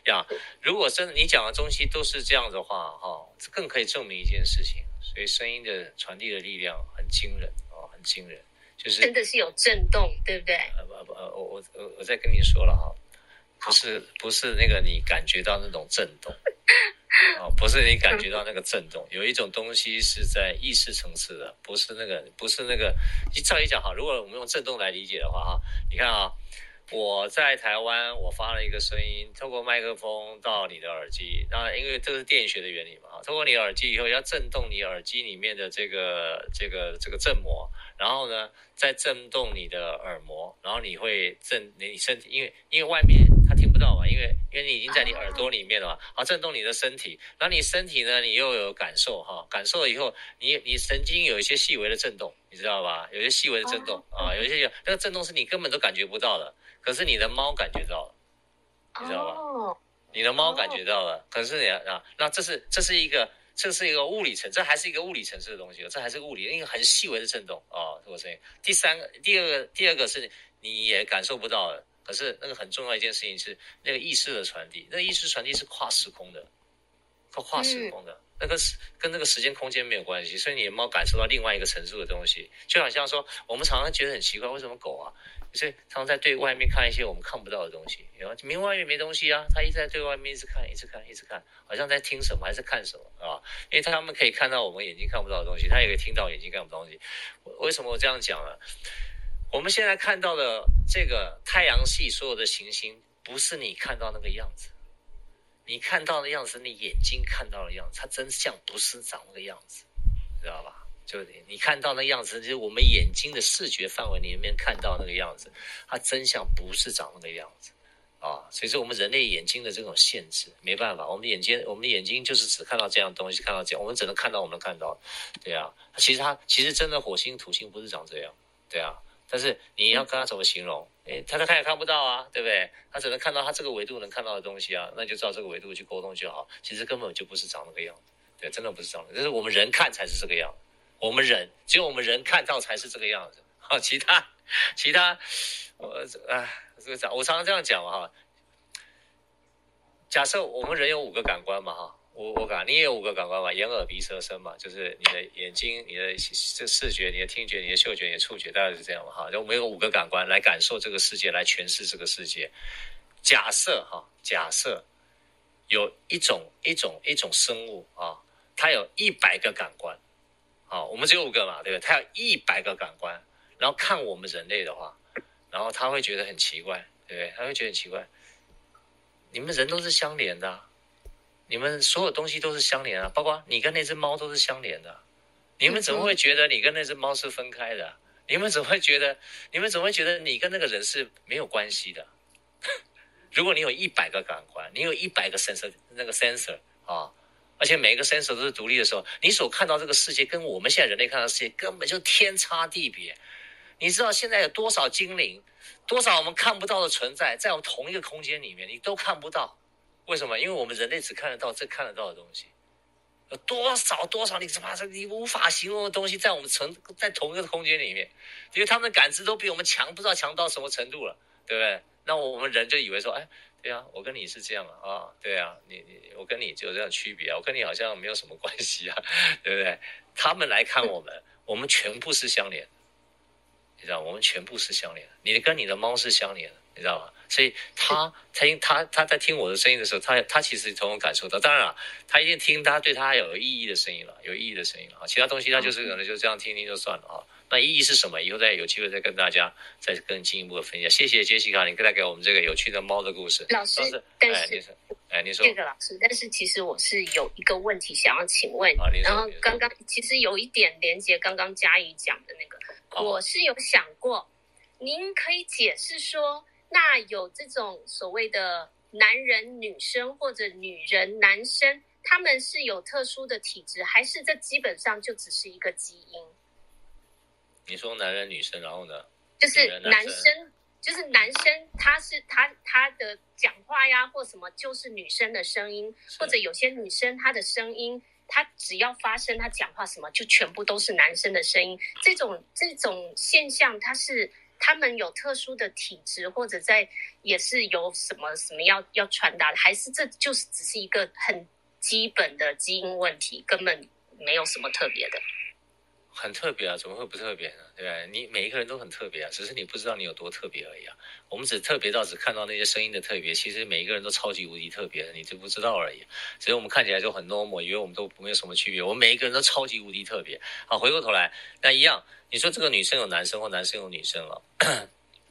呀，如果真的你讲的东西都是这样的话，哈，更可以证明一件事情。所以声音的传递的力量很惊人啊，很惊人，就是真的是有震动，对不对？呃不不，我我我我再跟你说了哈，不是不是那个你感觉到那种震动。哦，不是你感觉到那个震动，有一种东西是在意识层次的，不是那个，不是那个。你照理讲哈，如果我们用震动来理解的话哈，你看啊，我在台湾，我发了一个声音，透过麦克风到你的耳机，那因为这是电学的原理嘛，哈，透过你耳机以后要震动你耳机里面的这个这个这个振膜，然后呢再震动你的耳膜，然后你会震你身体，因为因为外面。他听不到嘛，因为因为你已经在你耳朵里面了嘛，好，震动你的身体，然后你身体呢，你又有感受哈，感受了以后，你你神经有一些细微的震动，你知道吧？有些细微的震动啊，有一些有那个震动是你根本都感觉不到的，可是你的猫感觉到了，你知道吧？你的猫感觉到了，可是你啊，那这是这是一个这是一个物理层，这还是一个物理层次的东西，这还是个物理，一个很细微的震动啊，这个声音。第三个，第二个，第二个是你也感受不到的。可是那个很重要一件事情是那个意识的传递，那个意识传递是跨时空的，跨跨时空的，嗯、那个是跟那个时间空间没有关系，所以你有没有感受到另外一个层次的东西，就好像说我们常常觉得很奇怪，为什么狗啊，所以常常在对外面看一些我们看不到的东西，明明外面没东西啊，他一直在对外面一直看，一直看，一直看，好像在听什么还是看什么啊？因为他们可以看到我们眼睛看不到的东西，他也可以听到眼睛看不到东西。为什么我这样讲呢？我们现在看到的这个太阳系所有的行星，不是你看到那个样子，你看到的样子，你眼睛看到的样子，它真相不是长那个样子，知道吧？就你你看到那样子，就是我们眼睛的视觉范围里面看到那个样子，它真相不是长那个样子啊。所以说，我们人类眼睛的这种限制，没办法，我们眼睛，我们的眼睛就是只看到这样东西，看到这样，我们只能看到我们看到，对啊。其实它其实真的火星、土星不是长这样，对啊。但是你要跟他怎么形容？诶，他他看也看不到啊，对不对？他只能看到他这个维度能看到的东西啊，那就照这个维度去沟通就好。其实根本就不是长那个样子，对，真的不是长，就是我们人看才是这个样子。我们人只有我们人看到才是这个样子，好，其他其他，我啊，这个讲我常常这样讲嘛哈。假设我们人有五个感官嘛哈。我我感，你也有五个感官嘛，眼耳鼻舌身嘛，就是你的眼睛、你的这视觉、你的听觉、你的嗅觉、你的触觉，大概是这样嘛哈。就我们有五个感官来感受这个世界，来诠释这个世界。假设哈，假设有一种一种一种生物啊，它有一百个感官，啊，我们只有五个嘛，对不对？它有一百个感官，然后看我们人类的话，然后他会觉得很奇怪，对不对？他会觉得很奇怪，你们人都是相连的。你们所有东西都是相连啊，包括你跟那只猫都是相连的。你们怎么会觉得你跟那只猫是分开的？你们怎么会觉得？你们怎么会觉得你跟那个人是没有关系的？如果你有一百个感官，你有一百个 sensor，那个 sensor 啊，而且每一个 sensor 都是独立的时候，你所看到这个世界跟我们现在人类看到的世界根本就天差地别。你知道现在有多少精灵，多少我们看不到的存在，在我们同一个空间里面，你都看不到。为什么？因为我们人类只看得到这看得到的东西，有多少多少你什么你无法形容的东西，在我们存在同一个空间里面，因为他们的感知都比我们强，不知道强到什么程度了，对不对？那我们人就以为说，哎，对啊，我跟你是这样啊，啊，对啊，你你我跟你就有这样区别啊，我跟你好像没有什么关系啊，对不对？他们来看我们，我们全部是相连，你知道，我们全部是相连的，你跟你的猫是相连的，你知道吗？所以他他听他他在听我的声音的时候，他他其实从我感受到，当然了，他一定听他对他有意义的声音了，有意义的声音了啊，其他东西他就是可能就这样听听就算了啊。那意义是什么？以后再有机会再跟大家再更进一步的分享。谢谢杰西卡，你带给我们这个有趣的猫的故事。老师，但是，哎，哎，你说。这个老师，但是其实我是有一个问题想要请问。啊，然后刚刚其实有一点连接刚刚佳怡讲的那个，啊，我是有想过，您可以解释说，那有这种所谓的男人女生或者女人男生，他们是有特殊的体质，还是这基本上就只是一个基因？你说男人女生，然后呢？就是男生，就是男生，他是他他的讲话呀，或什么，就是女生的声音，或者有些女生她的声音，他只要发声，他讲话什么，就全部都是男生的声音。这种这种现象，他是他们有特殊的体质，或者在也是有什么什么要要传达的，还是这就是只是一个很基本的基因问题，根本没有什么特别的。很特别啊，怎么会不特别呢？对吧？你每一个人都很特别啊，只是你不知道你有多特别而已啊。我们只特别到只看到那些声音的特别，其实每一个人都超级无敌特别的，你就不知道而已。所以我们看起来就很 normal，以为我们都没有什么区别。我们每一个人都超级无敌特别。好，回过头来，那一样，你说这个女生有男生或男生有女生了，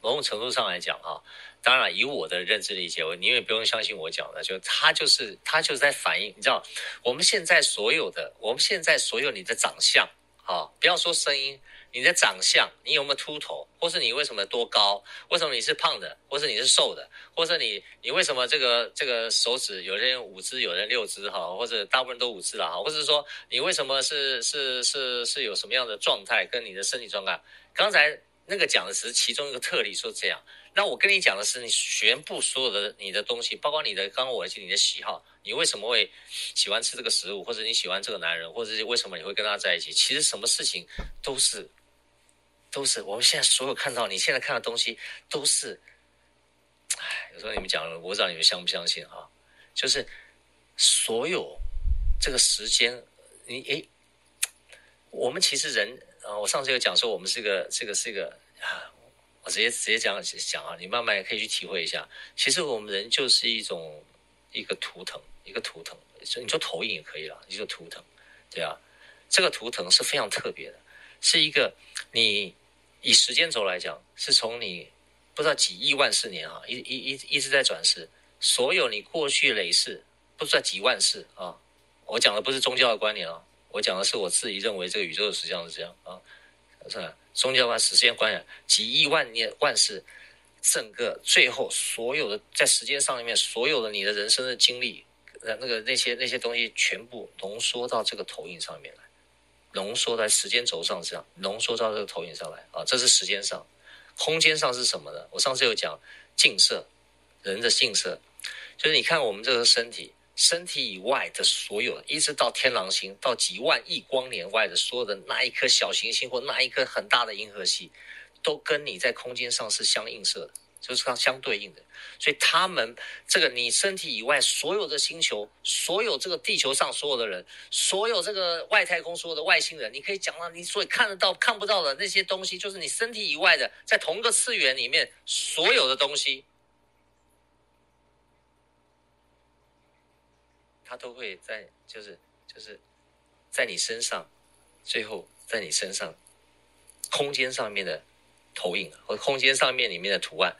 某种程度上来讲啊，当然以我的认知理解，我你也不用相信我讲的，就他就是他就是在反映，你知道，我们现在所有的，我们现在所有你的长相。好，不要说声音，你的长相，你有没有秃头，或是你为什么多高，为什么你是胖的，或是你是瘦的，或者你你为什么这个这个手指有人五只，有人六只哈，或者大部分都五只了哈，或者说你为什么是是是是有什么样的状态，跟你的身体状态，刚才那个讲的是其中一个特例，说这样。那我跟你讲的是，你全部所有的你的东西，包括你的刚刚我讲你的喜好，你为什么会喜欢吃这个食物，或者你喜欢这个男人，或者是为什么你会跟他在一起？其实什么事情都是，都是我们现在所有看到你现在看的东西都是，哎，有时候你们讲了，我不知道你们相不相信哈，就是所有这个时间，你诶，我们其实人啊，我上次有讲说，我们是个这个是一个啊。我直接直接这样讲啊，你慢慢可以去体会一下。其实我们人就是一种一个图腾，一个图腾，你说投影也可以了，一个图腾，对啊。这个图腾是非常特别的，是一个你以时间轴来讲，是从你不知道几亿万世年啊，一一一一直在转世，所有你过去累世不知道几万世啊。我讲的不是宗教的观念啊，我讲的是我自己认为这个宇宙的实际上是这样啊，是吧？宗教观、时间观呀，几亿万年万世，整个最后所有的在时间上里面所有的你的人生的经历，那，那个那些那些东西全部浓缩到这个投影上面来，浓缩在时间轴上这样，浓缩到这个投影上来啊，这是时间上，空间上是什么呢？我上次有讲近色，人的近色，就是你看我们这个身体。身体以外的所有，一直到天狼星，到几万亿光年外的所有的那一颗小行星或那一颗很大的银河系，都跟你在空间上是相映射的，就是它相对应的。所以他们这个你身体以外所有的星球，所有这个地球上所有的人，所有这个外太空所有的外星人，你可以讲到你所以看得到看不到的那些东西，就是你身体以外的，在同一个次元里面所有的东西。它都会在，就是就是，在你身上，最后在你身上，空间上面的投影和空间上面里面的图案，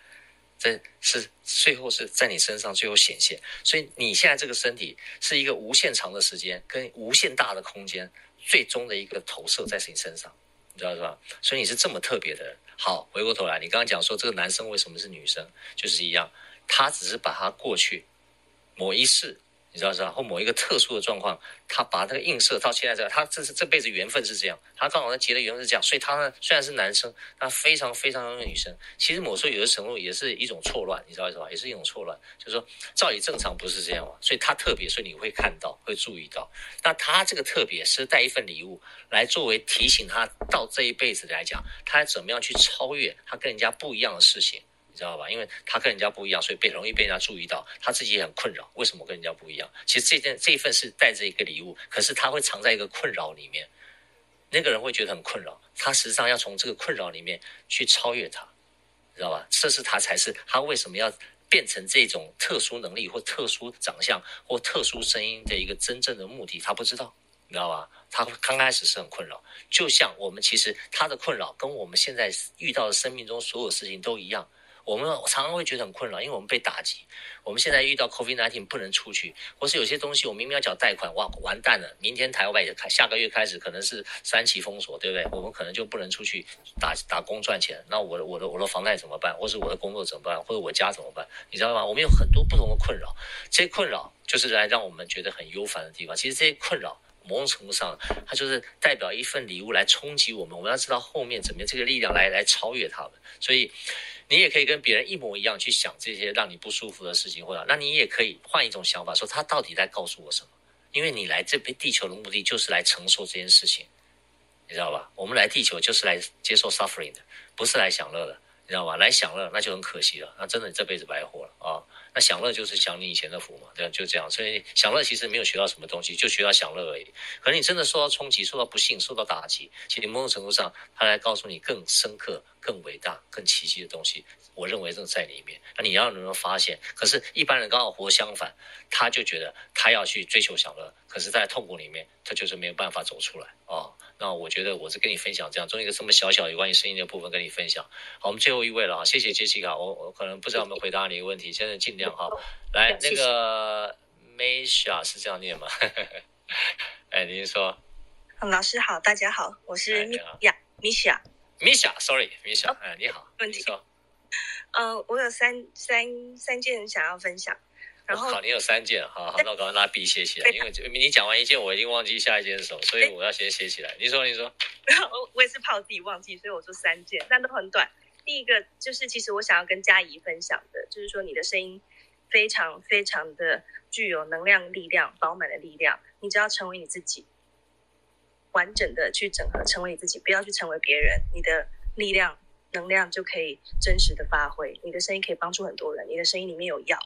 这是最后是在你身上最后显现。所以你现在这个身体是一个无限长的时间跟无限大的空间，最终的一个投射在你身上，你知道是吧？所以你是这么特别的人。好，回过头来，你刚刚讲说这个男生为什么是女生，就是一样，他只是把他过去某一世。你知道是吧？或某一个特殊的状况，他把那个映射到现在这个，他这是这辈子缘分是这样，他刚好他结的缘分是这样，所以他呢虽然是男生，他非常非常像女生。其实某时候有的时候也是一种错乱，你知道是吧？也是一种错乱，就是说照理正常不是这样嘛，所以他特别，所以你会看到，会注意到。那他这个特别是带一份礼物来作为提醒他到这一辈子来讲，他怎么样去超越他跟人家不一样的事情。你知道吧？因为他跟人家不一样，所以被容易被人家注意到。他自己也很困扰，为什么跟人家不一样？其实这件这一份是带着一个礼物，可是他会藏在一个困扰里面。那个人会觉得很困扰，他实际上要从这个困扰里面去超越他，知道吧？这是他才是他为什么要变成这种特殊能力或特殊长相或特殊声音的一个真正的目的，他不知道，你知道吧？他刚开始是很困扰，就像我们其实他的困扰跟我们现在遇到的生命中所有事情都一样。我们常常会觉得很困扰，因为我们被打击。我们现在遇到 COVID-19 不能出去，或是有些东西我明明要缴贷款，哇，完蛋了！明天台湾也开，下个月开始可能是三级封锁，对不对？我们可能就不能出去打打工赚钱。那我的我的我的房贷怎么办？或是我的工作怎么办？或者我家怎么办？你知道吗？我们有很多不同的困扰，这些困扰就是来让我们觉得很忧烦的地方。其实这些困扰某种程度上，它就是代表一份礼物来冲击我们。我们要知道后面怎么样这个力量来来超越他们，所以。你也可以跟别人一模一样去想这些让你不舒服的事情，或者那你也可以换一种想法，说他到底在告诉我什么？因为你来这边地球的目的就是来承受这件事情，你知道吧？我们来地球就是来接受 suffering 的，不是来享乐的，你知道吧？来享乐那就很可惜了，那真的你这辈子白活了啊！那享乐就是享你以前的福嘛，对吧，就这样。所以享乐其实没有学到什么东西，就学到享乐而已。可能你真的受到冲击、受到不幸、受到打击，其实某种程度上，他来告诉你更深刻。更伟大、更奇迹的东西，我认为正在里面。那你要能够发现？可是，一般人刚好活相反，他就觉得他要去追求享乐，可是，在痛苦里面，他就是没有办法走出来啊、哦。那我觉得，我是跟你分享这样，从一个这么小小有关于声音的部分跟你分享。好，我们最后一位了啊，谢谢杰西卡。我我可能不知道有没有回答你一个问题，现在尽量哈。来，那个 Misha 是这样念吗？哎，您说。老师好，大家好，我是米亚米夏。Misha，Sorry，Misha，哎，你好。问题。呃，我有三三三件想要分享。然后，好，你有三件，好好，那我赶快拿笔写起来，因为你讲完一件，我已经忘记下一件是什么，所以我要先写起来。你说，你说。我我也是怕我自己忘记，所以我说三件，但都很短。第一个就是，其实我想要跟佳怡分享的，就是说你的声音非常非常的具有能量、力量、饱满的力量。你只要成为你自己。完整的去整合，成为你自己，不要去成为别人，你的力量、能量就可以真实的发挥。你的声音可以帮助很多人，你的声音里面有药。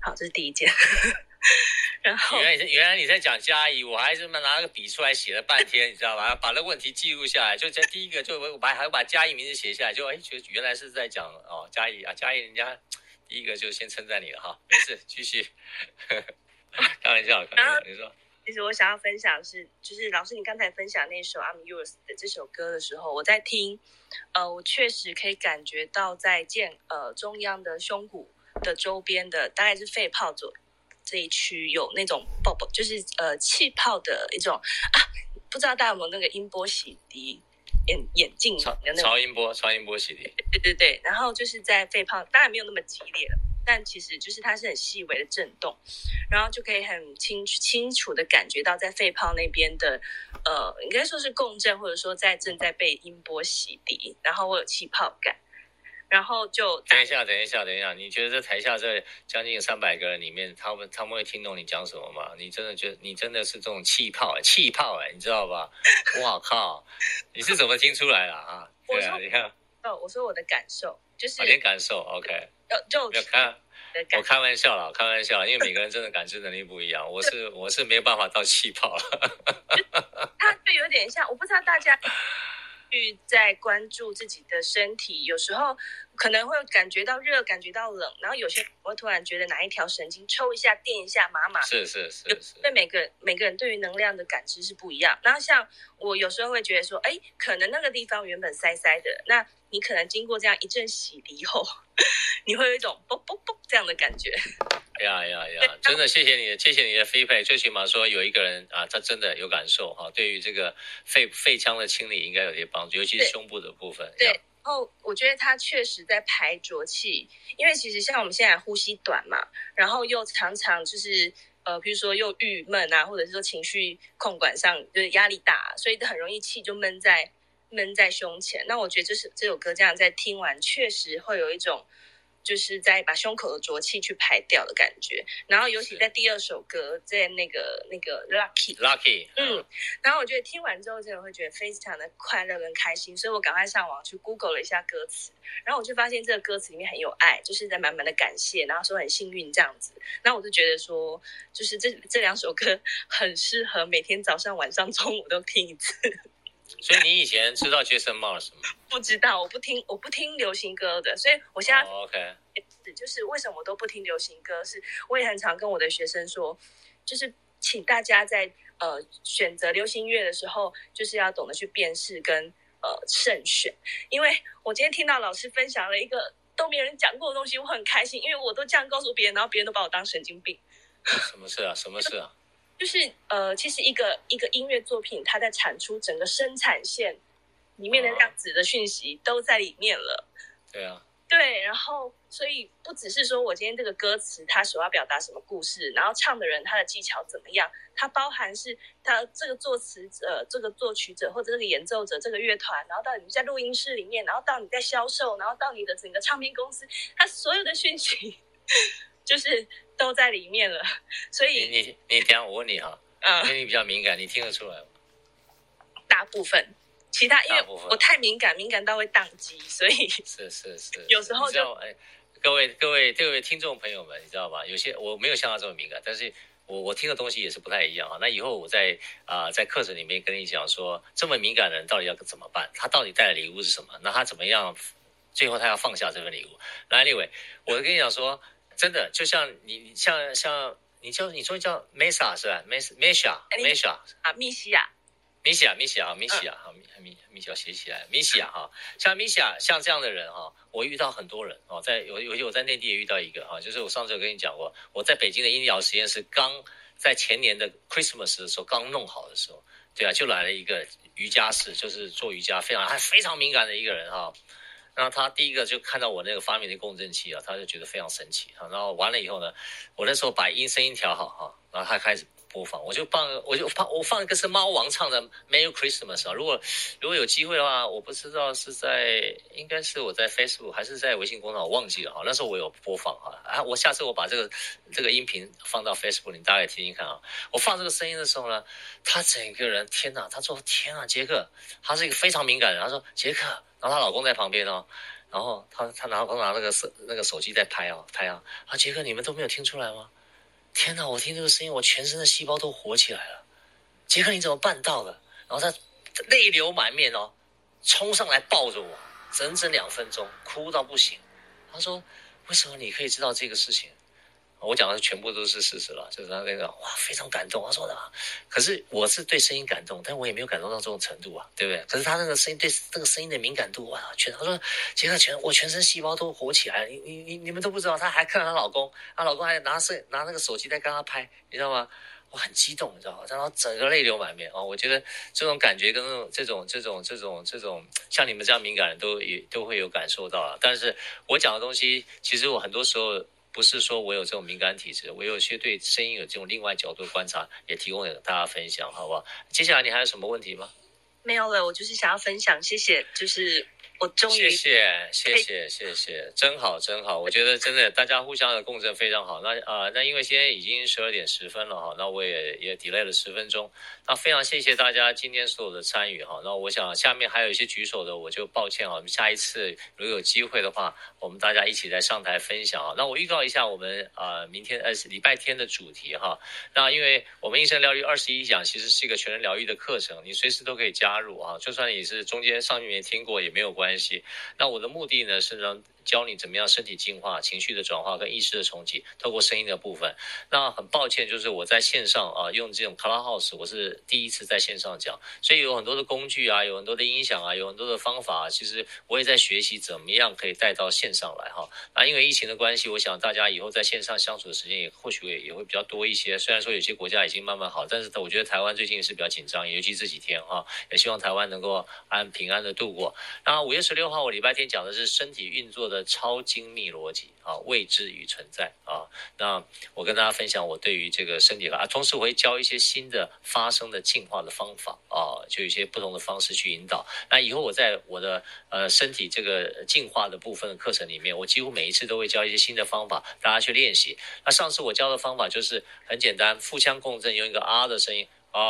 嗯，好，这是第一件。然后，原来原来你在讲嘉怡，我还是拿那个笔出来写了半天，你知道吧？把那问题记录下来，就在第一个，就我把还要把嘉怡名字写下来，就哎，觉得原来是在讲哦，嘉怡啊，嘉怡，人家第一个就先称赞你了哈，没事，继续。开玩笑，开玩笑，你说。其实我想要分享的是，就是老师你刚才分享那首《I'm Yours》的这首歌的时候，我在听，呃，我确实可以感觉到在肩呃中央的胸骨的周边的，大概是肺泡左这一区有那种爆爆，就是呃气泡的一种啊，不知道大家有没有那个音波洗涤眼眼镜的那种超音波超音波洗涤，对对对，然后就是在肺泡，当然没有那么激烈了。但其实就是它是很细微的震动，然后就可以很清清楚的感觉到在肺泡那边的，呃，应该说是共振，或者说在正在被音波洗涤，然后我有气泡感，然后就等一下，等一下，等一下，你觉得在台下这将近三百个人里面，他们他们会听懂你讲什么吗？你真的觉得你真的是这种气泡哎，气泡哎，你知道吧？哇靠，你是怎么听出来的啊？对啊，你看。哦，我说我的感受就是，点感受，OK，就就看，我开玩笑啦，开玩笑了，因为每个人真的感知能力不一样，我是我是没有办法到气泡了，它就有点像，我不知道大家。去在关注自己的身体，有时候可能会感觉到热，感觉到冷，然后有些我会突然觉得哪一条神经抽一下、电一下，麻麻。是是是是。对每个每个人对于能量的感知是不一样。然后像我有时候会觉得说，哎，可能那个地方原本塞塞的，那你可能经过这样一阵洗涤后，你会有一种啵啵啵这样的感觉。呀呀呀！真的谢谢你，谢谢你的 feedback。最起码说有一个人啊，他真的有感受哈。对于这个肺肺腔的清理应该有些帮助，尤其是胸部的部分。对，然后我觉得他确实在排浊气，因为其实像我们现在呼吸短嘛，然后又常常就是呃，比如说又郁闷啊，或者是说情绪控管上就是压力大，所以很容易气就闷在闷在胸前。那我觉得这是这首歌这样在听完，确实会有一种。就是在把胸口的浊气去排掉的感觉，然后尤其在第二首歌，在那个那个 Lucky Lucky，嗯，然后我觉得听完之后真的会觉得非常的快乐跟开心，所以我赶快上网去 Google 了一下歌词，然后我就发现这个歌词里面很有爱，就是在满满的感谢，然后说很幸运这样子，然后我就觉得说，就是这这两首歌很适合每天早上、晚上、中午都听一次。所以你以前知道 Jason Mars 吗？不知道，我不听，我不听流行歌的。所以我现在、oh, OK，就是为什么我都不听流行歌？是我也很常跟我的学生说，就是请大家在呃选择流行音乐的时候，就是要懂得去辨识跟呃慎选。因为我今天听到老师分享了一个都没有人讲过的东西，我很开心，因为我都这样告诉别人，然后别人都把我当神经病。什么事啊？什么事啊？就是呃，其实一个一个音乐作品，它在产出整个生产线里面的量子的讯息都在里面了。对啊，对，然后所以不只是说我今天这个歌词它所要表达什么故事，然后唱的人他的技巧怎么样，它包含是他这个作词者、这个作曲者或者这个演奏者、这个乐团，然后到你在录音室里面，然后到你在销售，然后到你的整个唱片公司，它所有的讯息就是。都在里面了，所以你你你等下我问你哈，嗯，因为你比较敏感，你听得出来吗？大部分，其他因为我太敏感，敏感到会宕机，所以是是是，有时候就哎，各位各位各位听众朋友们，你知道吧？有些我没有像他这么敏感，但是我我听的东西也是不太一样啊。那以后我在啊、呃、在课程里面跟你讲说，这么敏感的人到底要怎么办？他到底带的礼物是什么？那他怎么样？最后他要放下这份礼物？来，Anyway，我跟你讲说。真的就像你，像像你叫你说叫 Mesa 是吧？Mesa Mesa Mesa 啊，米西亚，米西亚，米西亚，米西亚，好，米米米西亚写起来，米西亚哈，像米西亚像这样的人哈，我遇到很多人哦，在有有我在内地也遇到一个哈，就是我上次有跟你讲过，我在北京的音疗实验室刚在前年的 Christmas 的时候刚弄好的时候，对啊，就来了一个瑜伽室，就是做瑜伽非常还非常敏感的一个人哈。然后他第一个就看到我那个发明的共振器啊，他就觉得非常神奇啊。然后完了以后呢，我那时候把音声音调好哈，然后他开始播放，我就放我就放我放一个是猫王唱的《Merry Christmas》啊。如果如果有机会的话，我不知道是在应该是我在 Facebook 还是在微信公众号，我忘记了哈。那时候我有播放哈啊，我下次我把这个这个音频放到 Facebook，你大概听听看啊。我放这个声音的时候呢，他整个人天哪，他说天啊，杰克，他是一个非常敏感的人，他说杰克。然后她老公在旁边哦，然后她她拿她拿那个手那个手机在拍哦拍啊，啊杰克你们都没有听出来吗？天哪，我听这个声音，我全身的细胞都活起来了。杰克你怎么办到的？然后他泪流满面哦，冲上来抱着我，整整两分钟，哭到不行。他说：为什么你可以知道这个事情？我讲的全部都是事实了，就是他那个哇，非常感动。他说的，可是我是对声音感动，但我也没有感动到这种程度啊，对不对？可是他那个声音对这个声音的敏感度哇，全他说杰克全我全身细胞都活起来了。你你你你们都不知道，他还看她老公，她老公还拿摄拿那个手机在跟她拍，你知道吗？我很激动，你知道吗？然后整个泪流满面啊！我觉得这种感觉跟这种这种这种这种像你们这样敏感人都也都会有感受到啊。但是我讲的东西，其实我很多时候。不是说我有这种敏感体质，我有些对声音有这种另外角度观察，也提供给大家分享，好不好？接下来你还有什么问题吗？没有了，我就是想要分享，谢谢，就是。我终于谢谢谢谢谢谢，真好真好，我觉得真的大家互相的共振非常好。那啊、呃，那因为现在已经十二点十分了哈，那我也也 delay 了十分钟。那非常谢谢大家今天所有的参与哈。那我想下面还有一些举手的，我就抱歉啊。我们下一次如果有机会的话，我们大家一起来上台分享啊。那我预告一下我们啊、呃、明天呃礼拜天的主题哈。那因为我们一生疗愈二十一讲其实是一个全人疗愈的课程，你随时都可以加入啊。就算你是中间上面没听过也没有关系。关系，那我的目的呢是让。教你怎么样身体净化、情绪的转化跟意识的重启，透过声音的部分。那很抱歉，就是我在线上啊，用这种 Clubhouse，我是第一次在线上讲，所以有很多的工具啊，有很多的音响啊，有很多的方法啊，其实我也在学习怎么样可以带到线上来哈。那因为疫情的关系，我想大家以后在线上相处的时间也或许也也会比较多一些。虽然说有些国家已经慢慢好，但是我觉得台湾最近是比较紧张，尤其这几天哈，也希望台湾能够安平安的度过。那五月十六号，我礼拜天讲的是身体运作的超精密逻辑啊，未知与存在啊。那我跟大家分享我对于这个身体啊，同时我会教一些新的发声的进化的方法啊，就有一些不同的方式去引导。那以后我在我的呃身体这个进化的部分的课程里面，我几乎每一次都会教一些新的方法，大家去练习。那上次我教的方法就是很简单，腹腔共振，用一个啊的声音啊，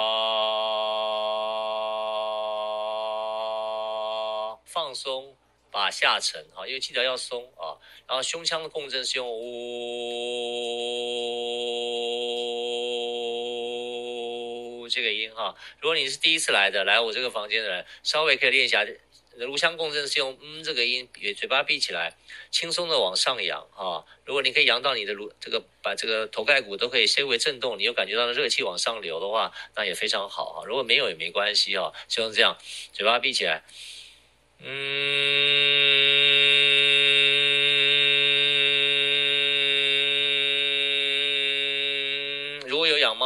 放松。把下沉哈，因为记得要松啊，然后胸腔的共振是用呜，这个音哈。如果你是第一次来的，来我这个房间的人，稍微可以练一下。颅腔共振是用嗯这个音，嘴巴闭起来，轻松的往上扬啊。如果你可以扬到你的颅这个，把这个头盖骨都可以稍微震动，你又感觉到热气往上流的话，那也非常好哈。如果没有也没关系哈，就像这样，嘴巴闭起来，嗯，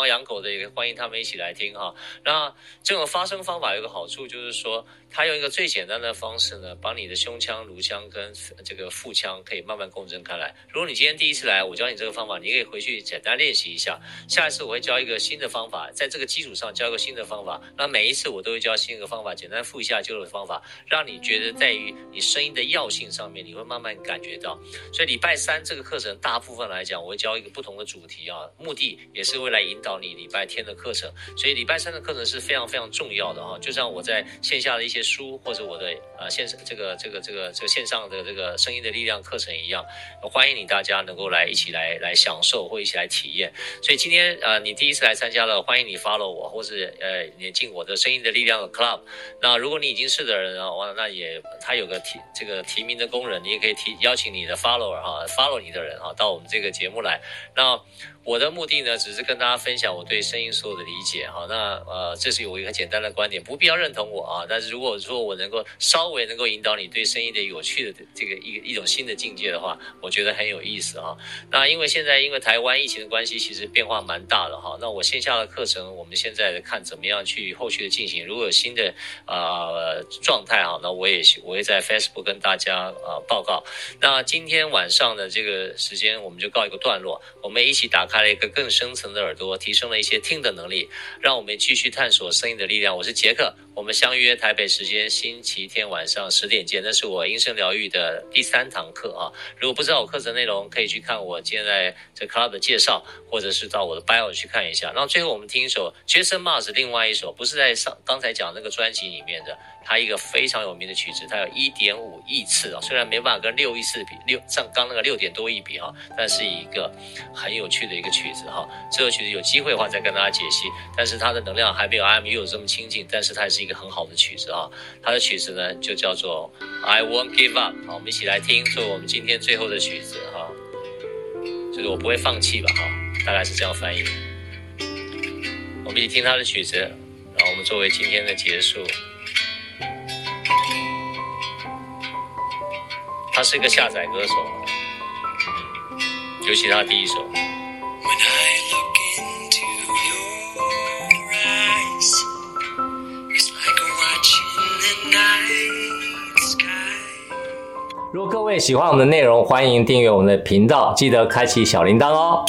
养狗的，也欢迎他们一起来听哈。那这种发声方法有个好处就是说。他用一个最简单的方式呢，把你的胸腔、颅腔跟这个腹腔可以慢慢共振开来。如果你今天第一次来，我教你这个方法，你可以回去简单练习一下。下一次我会教一个新的方法，在这个基础上教一个新的方法。那每一次我都会教新的方法，简单复一下旧的方法，让你觉得在于你声音的药性上面，你会慢慢感觉到。所以礼拜三这个课程大部分来讲，我会教一个不同的主题啊，目的也是为了引导你礼拜天的课程。所以礼拜三的课程是非常非常重要的哈，就像我在线下的一些。书或者我的呃线上这个这个这个这个线上的这个声音的力量课程一样，欢迎你大家能够来一起来来享受或一起来体验。所以今天呃你第一次来参加了，欢迎你 follow 我，或是呃你进我的声音的力量的 club。那如果你已经是的人啊，哇，那也他有个提这个提名的功能，你也可以提邀请你的 follower 哈，follow 你的人哈到我们这个节目来。那我的目的呢，只是跟大家分享我对声音所有的理解哈。那呃，这是有一个简单的观点，不必要认同我啊。但是如果说我能够稍微能够引导你对声音的有趣的这个一一种新的境界的话，我觉得很有意思啊。那因为现在因为台湾疫情的关系，其实变化蛮大的哈。那我线下的课程，我们现在看怎么样去后续的进行。如果有新的呃状态哈，那我也我会在 Facebook 跟大家呃报告。那今天晚上的这个时间，我们就告一个段落，我们一起打开。开了一个更深层的耳朵，提升了一些听的能力，让我们继续探索声音的力量。我是杰克，我们相约台北时间星期天晚上十点见。那是我音声疗愈的第三堂课啊！如果不知道我课程内容，可以去看我现在这 club 的介绍，或者是到我的 bio 去看一下。然后最后我们听一首 Jason Mars 另外一首，不是在上刚才讲那个专辑里面的。它一个非常有名的曲子，它有一点五亿次啊，虽然没办法跟六亿次比，六像刚那个六点多亿比哈，但是一个很有趣的一个曲子哈。这个曲子有机会的话再跟大家解析，但是它的能量还没有 IMU 这么亲近，但是它也是一个很好的曲子啊。它的曲子呢就叫做 I Won't Give Up，好，我们一起来听，作为我们今天最后的曲子哈，就是我不会放弃吧哈，大概是这样翻译。我们一起听他的曲子，然后我们作为今天的结束。他是一个下载歌手，尤其他第一首。如果各位喜欢我们的内容，欢迎订阅我们的频道，记得开启小铃铛哦。